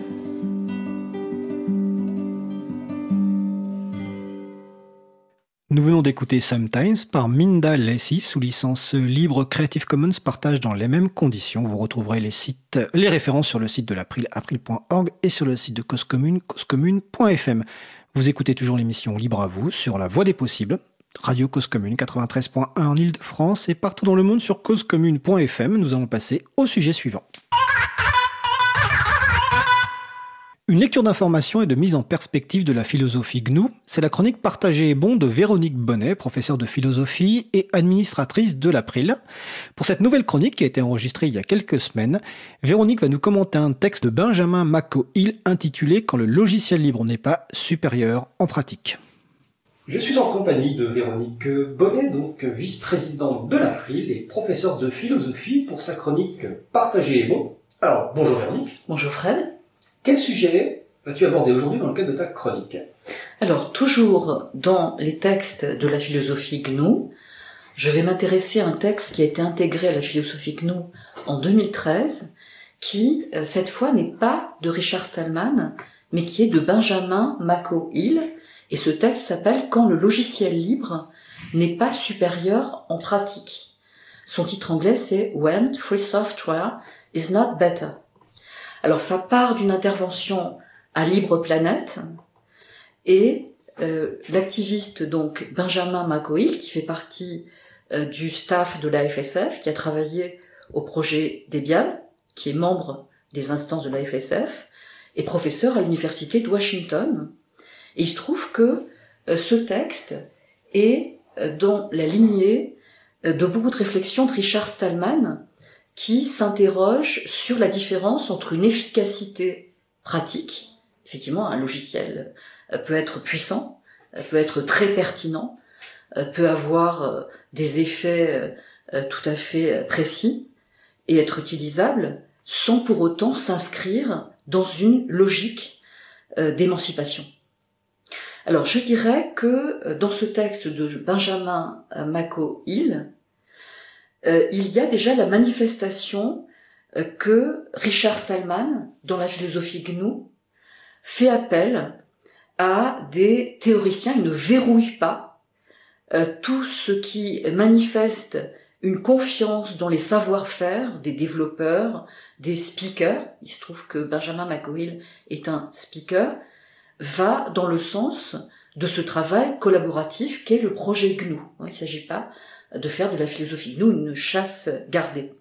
Nous venons d'écouter Sometimes par Minda Lacey sous licence libre Creative Commons partage dans les mêmes conditions. Vous retrouverez les sites, les références sur le site de l'April, april.org et sur le site de Cause Commune, causecommune.fm. Vous écoutez toujours l'émission Libre à vous sur la voie des possibles. Radio Cause Commune 93.1 en Ile-de-France et partout dans le monde sur causecommune.fm. Nous allons passer au sujet suivant. Une lecture d'information et de mise en perspective de la philosophie GNU, c'est la chronique partagée et bon de Véronique Bonnet, professeure de philosophie et administratrice de l'April. Pour cette nouvelle chronique qui a été enregistrée il y a quelques semaines, Véronique va nous commenter un texte de Benjamin Mako-Hill intitulé Quand le logiciel libre n'est pas supérieur en pratique. Je suis en compagnie de Véronique Bonnet, donc vice-présidente de l'April et professeure de philosophie pour sa chronique Partagée et bon. Alors, bonjour Véronique. Bonjour Fred. Quel sujet vas-tu aborder aujourd'hui dans le cadre de ta chronique? Alors, toujours dans les textes de la philosophie GNU, je vais m'intéresser à un texte qui a été intégré à la philosophie GNU en 2013, qui, euh, cette fois, n'est pas de Richard Stallman, mais qui est de Benjamin Mako-Hill, et ce texte s'appelle Quand le logiciel libre n'est pas supérieur en pratique. Son titre anglais c'est When Free Software is not better. Alors ça part d'une intervention à Libre Planète et euh, l'activiste donc Benjamin Macoil qui fait partie euh, du staff de la FSF qui a travaillé au projet Debian qui est membre des instances de la FSF et professeur à l'université de Washington. Et il se trouve que euh, ce texte est euh, dans la lignée de beaucoup de réflexions de Richard Stallman qui s'interroge sur la différence entre une efficacité pratique Effectivement, un logiciel peut être puissant, peut être très pertinent, peut avoir des effets tout à fait précis et être utilisable sans pour autant s'inscrire dans une logique d'émancipation. Alors je dirais que dans ce texte de Benjamin Mako Hill, il y a déjà la manifestation euh, que Richard Stallman, dans la philosophie GNU, fait appel à des théoriciens, il ne verrouille pas euh, tout ce qui manifeste une confiance dans les savoir-faire des développeurs, des speakers, il se trouve que Benjamin McCohill est un speaker, va dans le sens de ce travail collaboratif qu'est le projet GNU. Il ne s'agit pas de faire de la philosophie GNU une chasse gardée.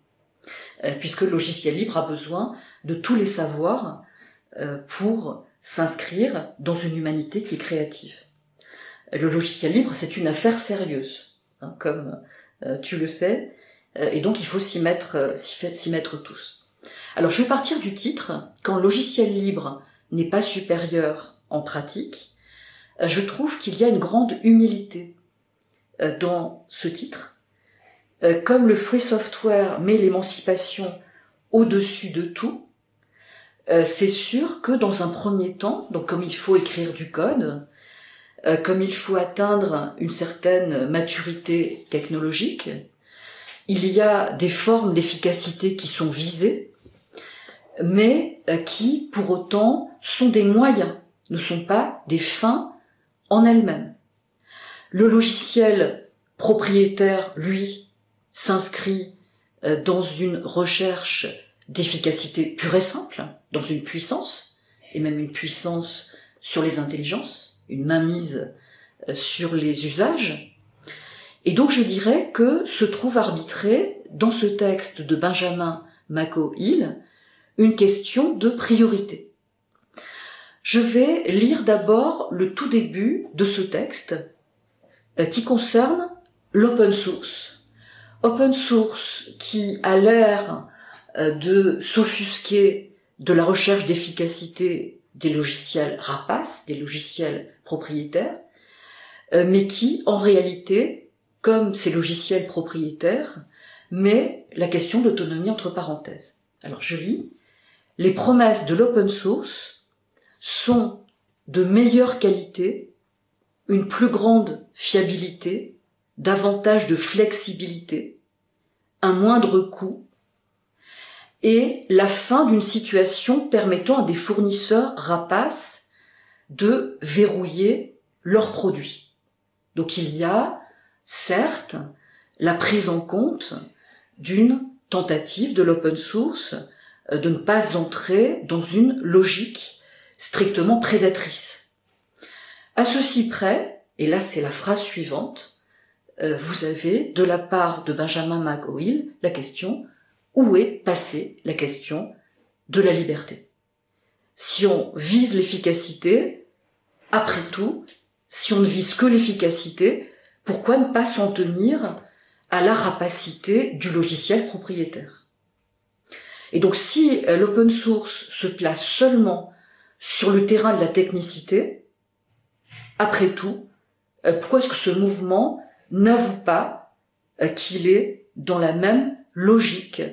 Euh, puisque le logiciel libre a besoin de tous les savoirs euh, pour s'inscrire dans une humanité qui est créative. Le logiciel libre, c'est une affaire sérieuse, hein, comme euh, tu le sais, et donc il faut s'y mettre, s'y mettre tous. Alors je vais partir du titre. Quand le logiciel libre n'est pas supérieur en pratique, je trouve qu'il y a une grande humilité dans ce titre, euh, comme le free software met l'émancipation au-dessus de tout, euh, c'est sûr que dans un premier temps, donc comme il faut écrire du code, euh, comme il faut atteindre une certaine maturité technologique, il y a des formes d'efficacité qui sont visées, mais qui, pour autant, sont des moyens, ne sont pas des fins en elles-mêmes. Le logiciel propriétaire, lui, s'inscrit euh, dans une recherche d'efficacité pure et simple, dans une puissance, et même une puissance sur les intelligences, une mainmise euh, sur les usages. Et donc je dirais que se trouve arbitré dans ce texte de Benjamin Mako Hill une question de priorité. Je vais lire d'abord le tout début de ce texte qui concerne l'open source open source qui a l'air euh, de s'offusquer de la recherche d'efficacité des logiciels rapaces, des logiciels propriétaires, euh, mais qui, en réalité, comme ces logiciels propriétaires, met la question d'autonomie entre parenthèses. Alors je lis, les promesses de l'open source sont de meilleure qualité, une plus grande fiabilité, davantage de flexibilité, un moindre coût et la fin d'une situation permettant à des fournisseurs rapaces de verrouiller leurs produits. Donc il y a, certes, la prise en compte d'une tentative de l'open source euh, de ne pas entrer dans une logique strictement prédatrice. À ceci près, et là c'est la phrase suivante, euh, vous avez de la part de Benjamin McGohill la question où est passée la question de la liberté? Si on vise l'efficacité, après tout, si on ne vise que l'efficacité, pourquoi ne pas s'en tenir à la rapacité du logiciel propriétaire? Et donc si euh, l'open source se place seulement sur le terrain de la technicité, après tout, euh, pourquoi est-ce que ce mouvement n'avoue pas euh, qu'il est dans la même logique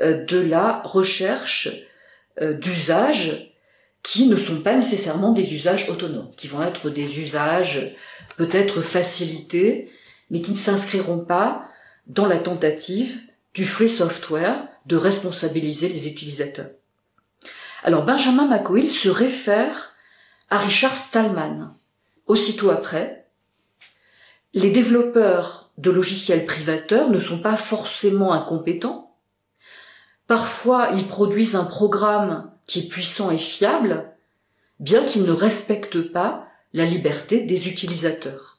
euh, de la recherche d'usages qui ne sont pas nécessairement des usages autonomes, qui vont être des usages peut-être facilités, mais qui ne s'inscriront pas dans la tentative du free software de responsabiliser les utilisateurs. Alors Benjamin McCoy se réfère à Richard Stallman. Aussitôt après, les développeurs de logiciels privateurs ne sont pas forcément incompétents. Parfois, ils produisent un programme qui est puissant et fiable, bien qu'ils ne respectent pas la liberté des utilisateurs.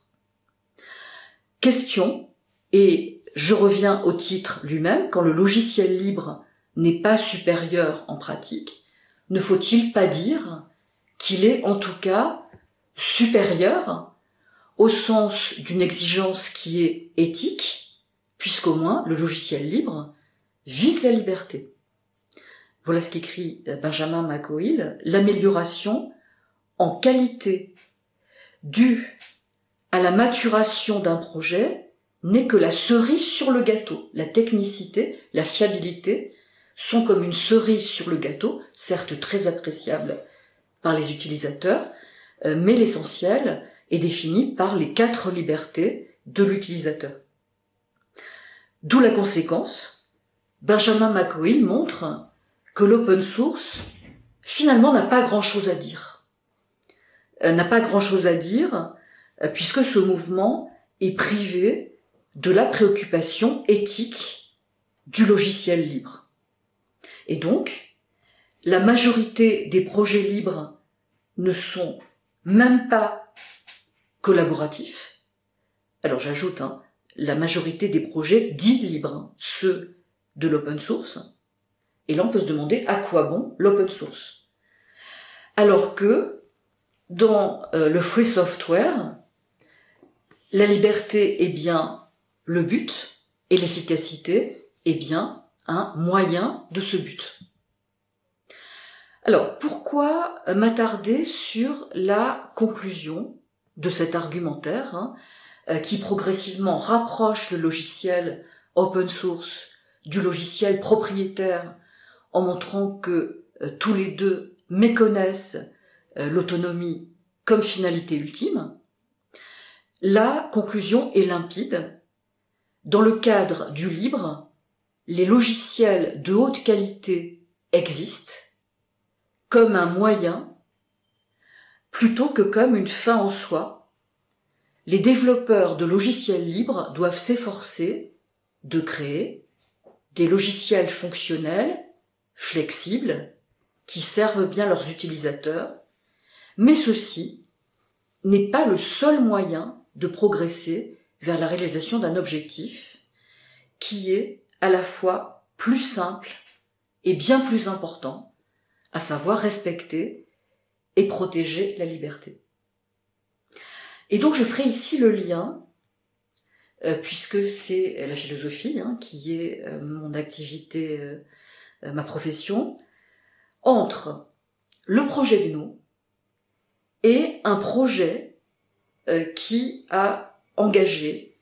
Question, et je reviens au titre lui-même, quand le logiciel libre n'est pas supérieur en pratique, ne faut-il pas dire qu'il est en tout cas supérieur au sens d'une exigence qui est éthique, puisqu'au moins le logiciel libre vise la liberté. Voilà ce qu'écrit Benjamin McCohill, l'amélioration en qualité due à la maturation d'un projet n'est que la cerise sur le gâteau. La technicité, la fiabilité sont comme une cerise sur le gâteau, certes très appréciable par les utilisateurs, euh, mais l'essentiel est défini par les quatre libertés de l'utilisateur. D'où la conséquence, Benjamin McCoy montre que l'open source finalement n'a pas grand-chose à dire. Euh, n'a pas grand-chose à dire euh, puisque ce mouvement est privé de la préoccupation éthique du logiciel libre. Et donc, la majorité des projets libres ne sont même pas collaboratifs. Alors j'ajoute, hein, la majorité des projets dits libres, ceux de l'open source. Et là, on peut se demander à quoi bon l'open source. Alors que dans euh, le free software, la liberté est bien le but et l'efficacité est bien un moyen de ce but. Alors, pourquoi m'attarder sur la conclusion de cet argumentaire hein, euh, qui progressivement rapproche le logiciel open source du logiciel propriétaire en montrant que euh, tous les deux méconnaissent euh, l'autonomie comme finalité ultime, la conclusion est limpide. Dans le cadre du libre, les logiciels de haute qualité existent comme un moyen plutôt que comme une fin en soi. Les développeurs de logiciels libres doivent s'efforcer de créer des logiciels fonctionnels, flexibles, qui servent bien leurs utilisateurs, mais ceci n'est pas le seul moyen de progresser vers la réalisation d'un objectif qui est à la fois plus simple et bien plus important, à savoir respecter et protéger la liberté. Et donc je ferai ici le lien, euh, puisque c'est la philosophie hein, qui est euh, mon activité, euh, ma profession, entre le projet GNU et un projet qui a engagé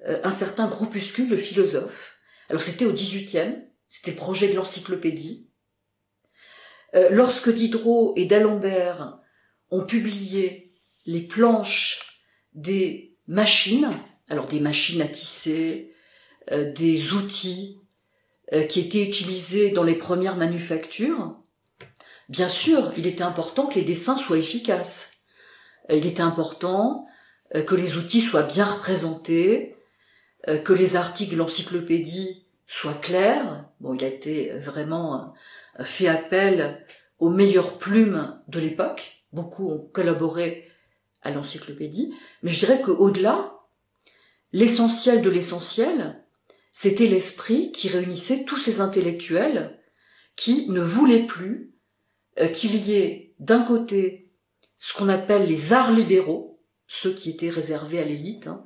un certain groupuscule de philosophes. Alors c'était au 18e, c'était le projet de l'encyclopédie, euh, lorsque Diderot et d'Alembert ont publié les planches des machines, alors des machines à tisser, euh, des outils euh, qui étaient utilisés dans les premières manufactures, bien sûr, il était important que les dessins soient efficaces. Il était important que les outils soient bien représentés, que les articles de l'encyclopédie soient clairs. Bon, il a été vraiment fait appel aux meilleures plumes de l'époque. Beaucoup ont collaboré à l'encyclopédie. Mais je dirais qu'au-delà, l'essentiel de l'essentiel, c'était l'esprit qui réunissait tous ces intellectuels qui ne voulaient plus euh, qu'il y ait d'un côté ce qu'on appelle les arts libéraux, ceux qui étaient réservés à l'élite, hein,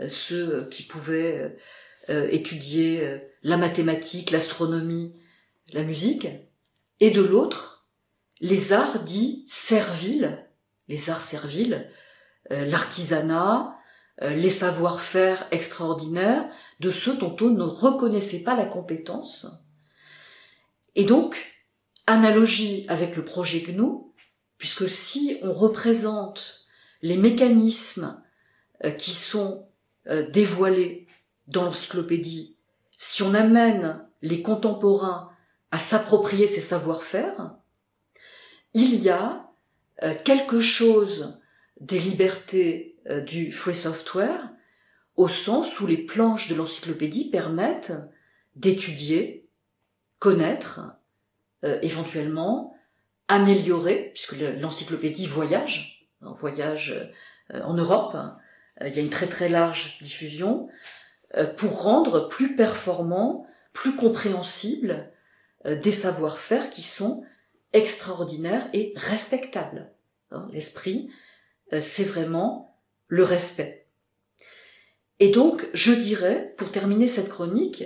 euh, ceux qui pouvaient euh, étudier la mathématique, l'astronomie, la musique, et de l'autre, les arts dits serviles, les arts serviles, euh, l'artisanat, euh, les savoir-faire extraordinaires de ceux dont on ne reconnaissait pas la compétence. Et donc, analogie avec le projet GNU, puisque si on représente les mécanismes euh, qui sont dévoilés dans l'encyclopédie, si on amène les contemporains à s'approprier ses savoir-faire, il y a euh, quelque chose des libertés euh, du free software au sens où les planches de l'encyclopédie permettent d'étudier, connaître, euh, éventuellement améliorer, puisque l'encyclopédie voyage, en voyage en Europe, il y a une très très large diffusion, pour rendre plus performant, plus compréhensible euh, des savoir-faire qui sont extraordinaires et respectables. Hein, l'esprit, euh, c'est vraiment le respect. Et donc, je dirais, pour terminer cette chronique,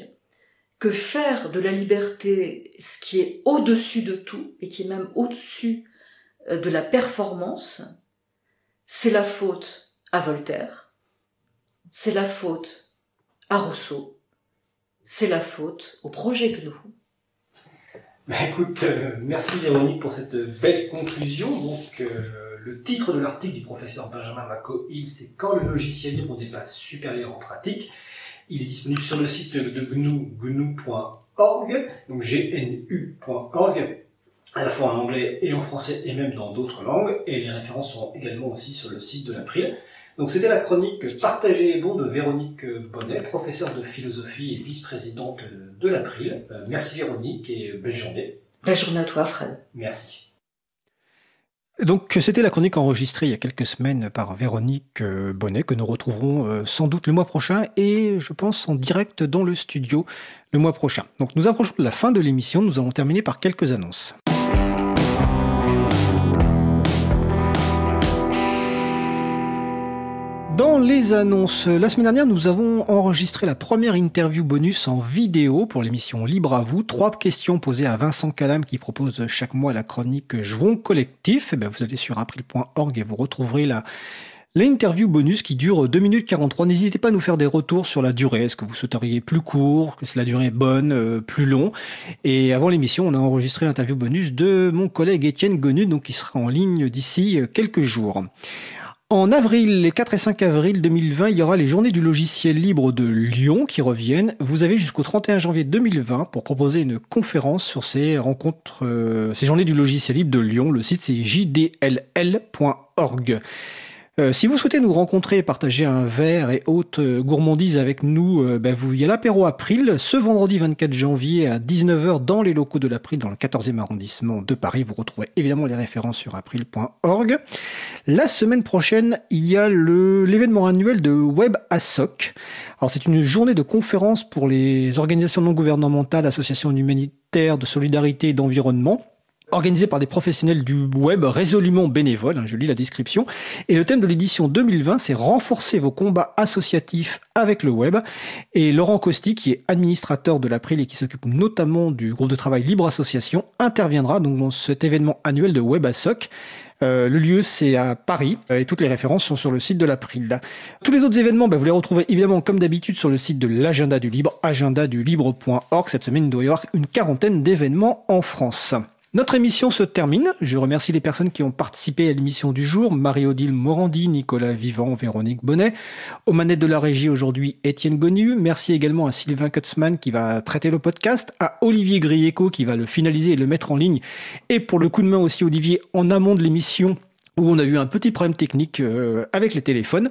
que faire de la liberté ce qui est au-dessus de tout, et qui est même au-dessus euh, de la performance, c'est la faute à Voltaire, c'est la faute à Rousseau, c'est la faute au projet GNU. Ben écoute, euh, merci Véronique pour cette belle conclusion. Donc, euh, le titre de l'article du professeur Benjamin Maco-Hill, c'est Quand le logiciel libre dépasse supérieur en pratique. Il est disponible sur le site de GNU, gnu.org, donc gnu.org, à la fois en anglais et en français et même dans d'autres langues. Et les références seront également aussi sur le site de l'April. Donc c'était la chronique Partagée et bon de Véronique Bonnet, professeure de philosophie et vice-présidente de l'April. Euh, merci Véronique et belle journée. Belle journée à toi Fred. Merci. Donc c'était la chronique enregistrée il y a quelques semaines par Véronique euh, Bonnet que nous retrouverons euh, sans doute le mois prochain et je pense en direct dans le studio le mois prochain. Donc nous approchons de la fin de l'émission, nous allons terminer par quelques annonces. Dans les annonces, la semaine dernière, nous avons enregistré la première interview bonus en vidéo pour l'émission Libre à vous. Trois questions posées à Vincent Calam qui propose chaque mois la chronique Jouons collectif. Eh vous allez sur april.org et vous retrouverez la, L'interview bonus qui dure 2 minutes 43. N'hésitez pas à nous faire des retours sur la durée. Est-ce que vous souhaiteriez plus court, que la durée est bonne, euh, plus long? Et avant l'émission, on a enregistré l'interview bonus de mon collègue Étienne Gonu, donc qui sera en ligne d'ici euh, quelques jours. En avril, les 4 et 5 avril 2020, il y aura les journées du logiciel libre de Lyon qui reviennent. Vous avez jusqu'au 31 janvier 2020 pour proposer une conférence sur ces rencontres, euh, ces journées du logiciel libre de Lyon. Le site c'est jdll.org. Euh, si vous souhaitez nous rencontrer, partager un verre et haute euh, gourmandise avec nous, euh, ben vous, il y a l'apéro April ce vendredi 24 janvier à 19h dans les locaux de l'April dans le 14e arrondissement de Paris. Vous retrouvez évidemment les références sur april.org. La semaine prochaine, il y a l'événement annuel de Web ASOC. Alors c'est une journée de conférence pour les organisations non gouvernementales, associations humanitaires de solidarité et d'environnement organisé par des professionnels du web résolument bénévoles, hein, je lis la description, et le thème de l'édition 2020, c'est renforcer vos combats associatifs avec le web, et Laurent Costi, qui est administrateur de l'April et qui s'occupe notamment du groupe de travail Libre Association, interviendra donc dans cet événement annuel de WebASOC. Euh, le lieu, c'est à Paris euh, et toutes les références sont sur le site de l'April. Tous les autres événements, ben, vous les retrouvez évidemment comme d'habitude sur le site de l'agenda du libre, agendadulibre.org. Cette semaine, il doit y avoir une quarantaine d'événements en France. Notre émission se termine. Je remercie les personnes qui ont participé à l'émission du jour. Marie-Odile Morandi, Nicolas Vivant, Véronique Bonnet. Aux manettes de la régie aujourd'hui, Étienne Gonu. Merci également à Sylvain Kutzmann qui va traiter le podcast, à Olivier Grieco qui va le finaliser et le mettre en ligne. Et pour le coup de main aussi, Olivier, en amont de l'émission, où on a eu un petit problème technique euh, avec les téléphones.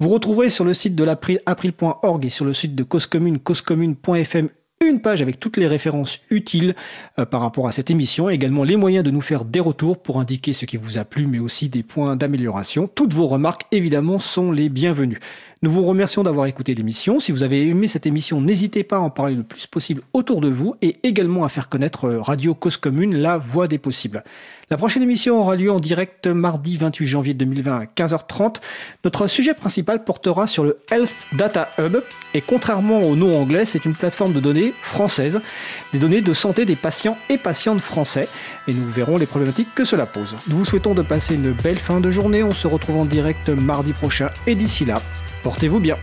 Vous retrouverez sur le site de l'april.org et sur le site de Cause Commune, une page avec toutes les références utiles euh, par rapport à cette émission, également les moyens de nous faire des retours pour indiquer ce qui vous a plu, mais aussi des points d'amélioration. Toutes vos remarques, évidemment, sont les bienvenues. Nous vous remercions d'avoir écouté l'émission. Si vous avez aimé cette émission, n'hésitez pas à en parler le plus possible autour de vous et également à faire connaître euh, Radio Cause Commune, la voix des possibles. La prochaine émission aura lieu en direct mardi 28 janvier 2020 à 15h30. Notre sujet principal portera sur le Health Data Hub et contrairement au nom anglais, c'est une plateforme de données française, des données de santé des patients et patientes français et nous verrons les problématiques que cela pose. Nous vous souhaitons de passer une belle fin de journée. On se retrouve en direct mardi prochain et d'ici là, portez-vous bien.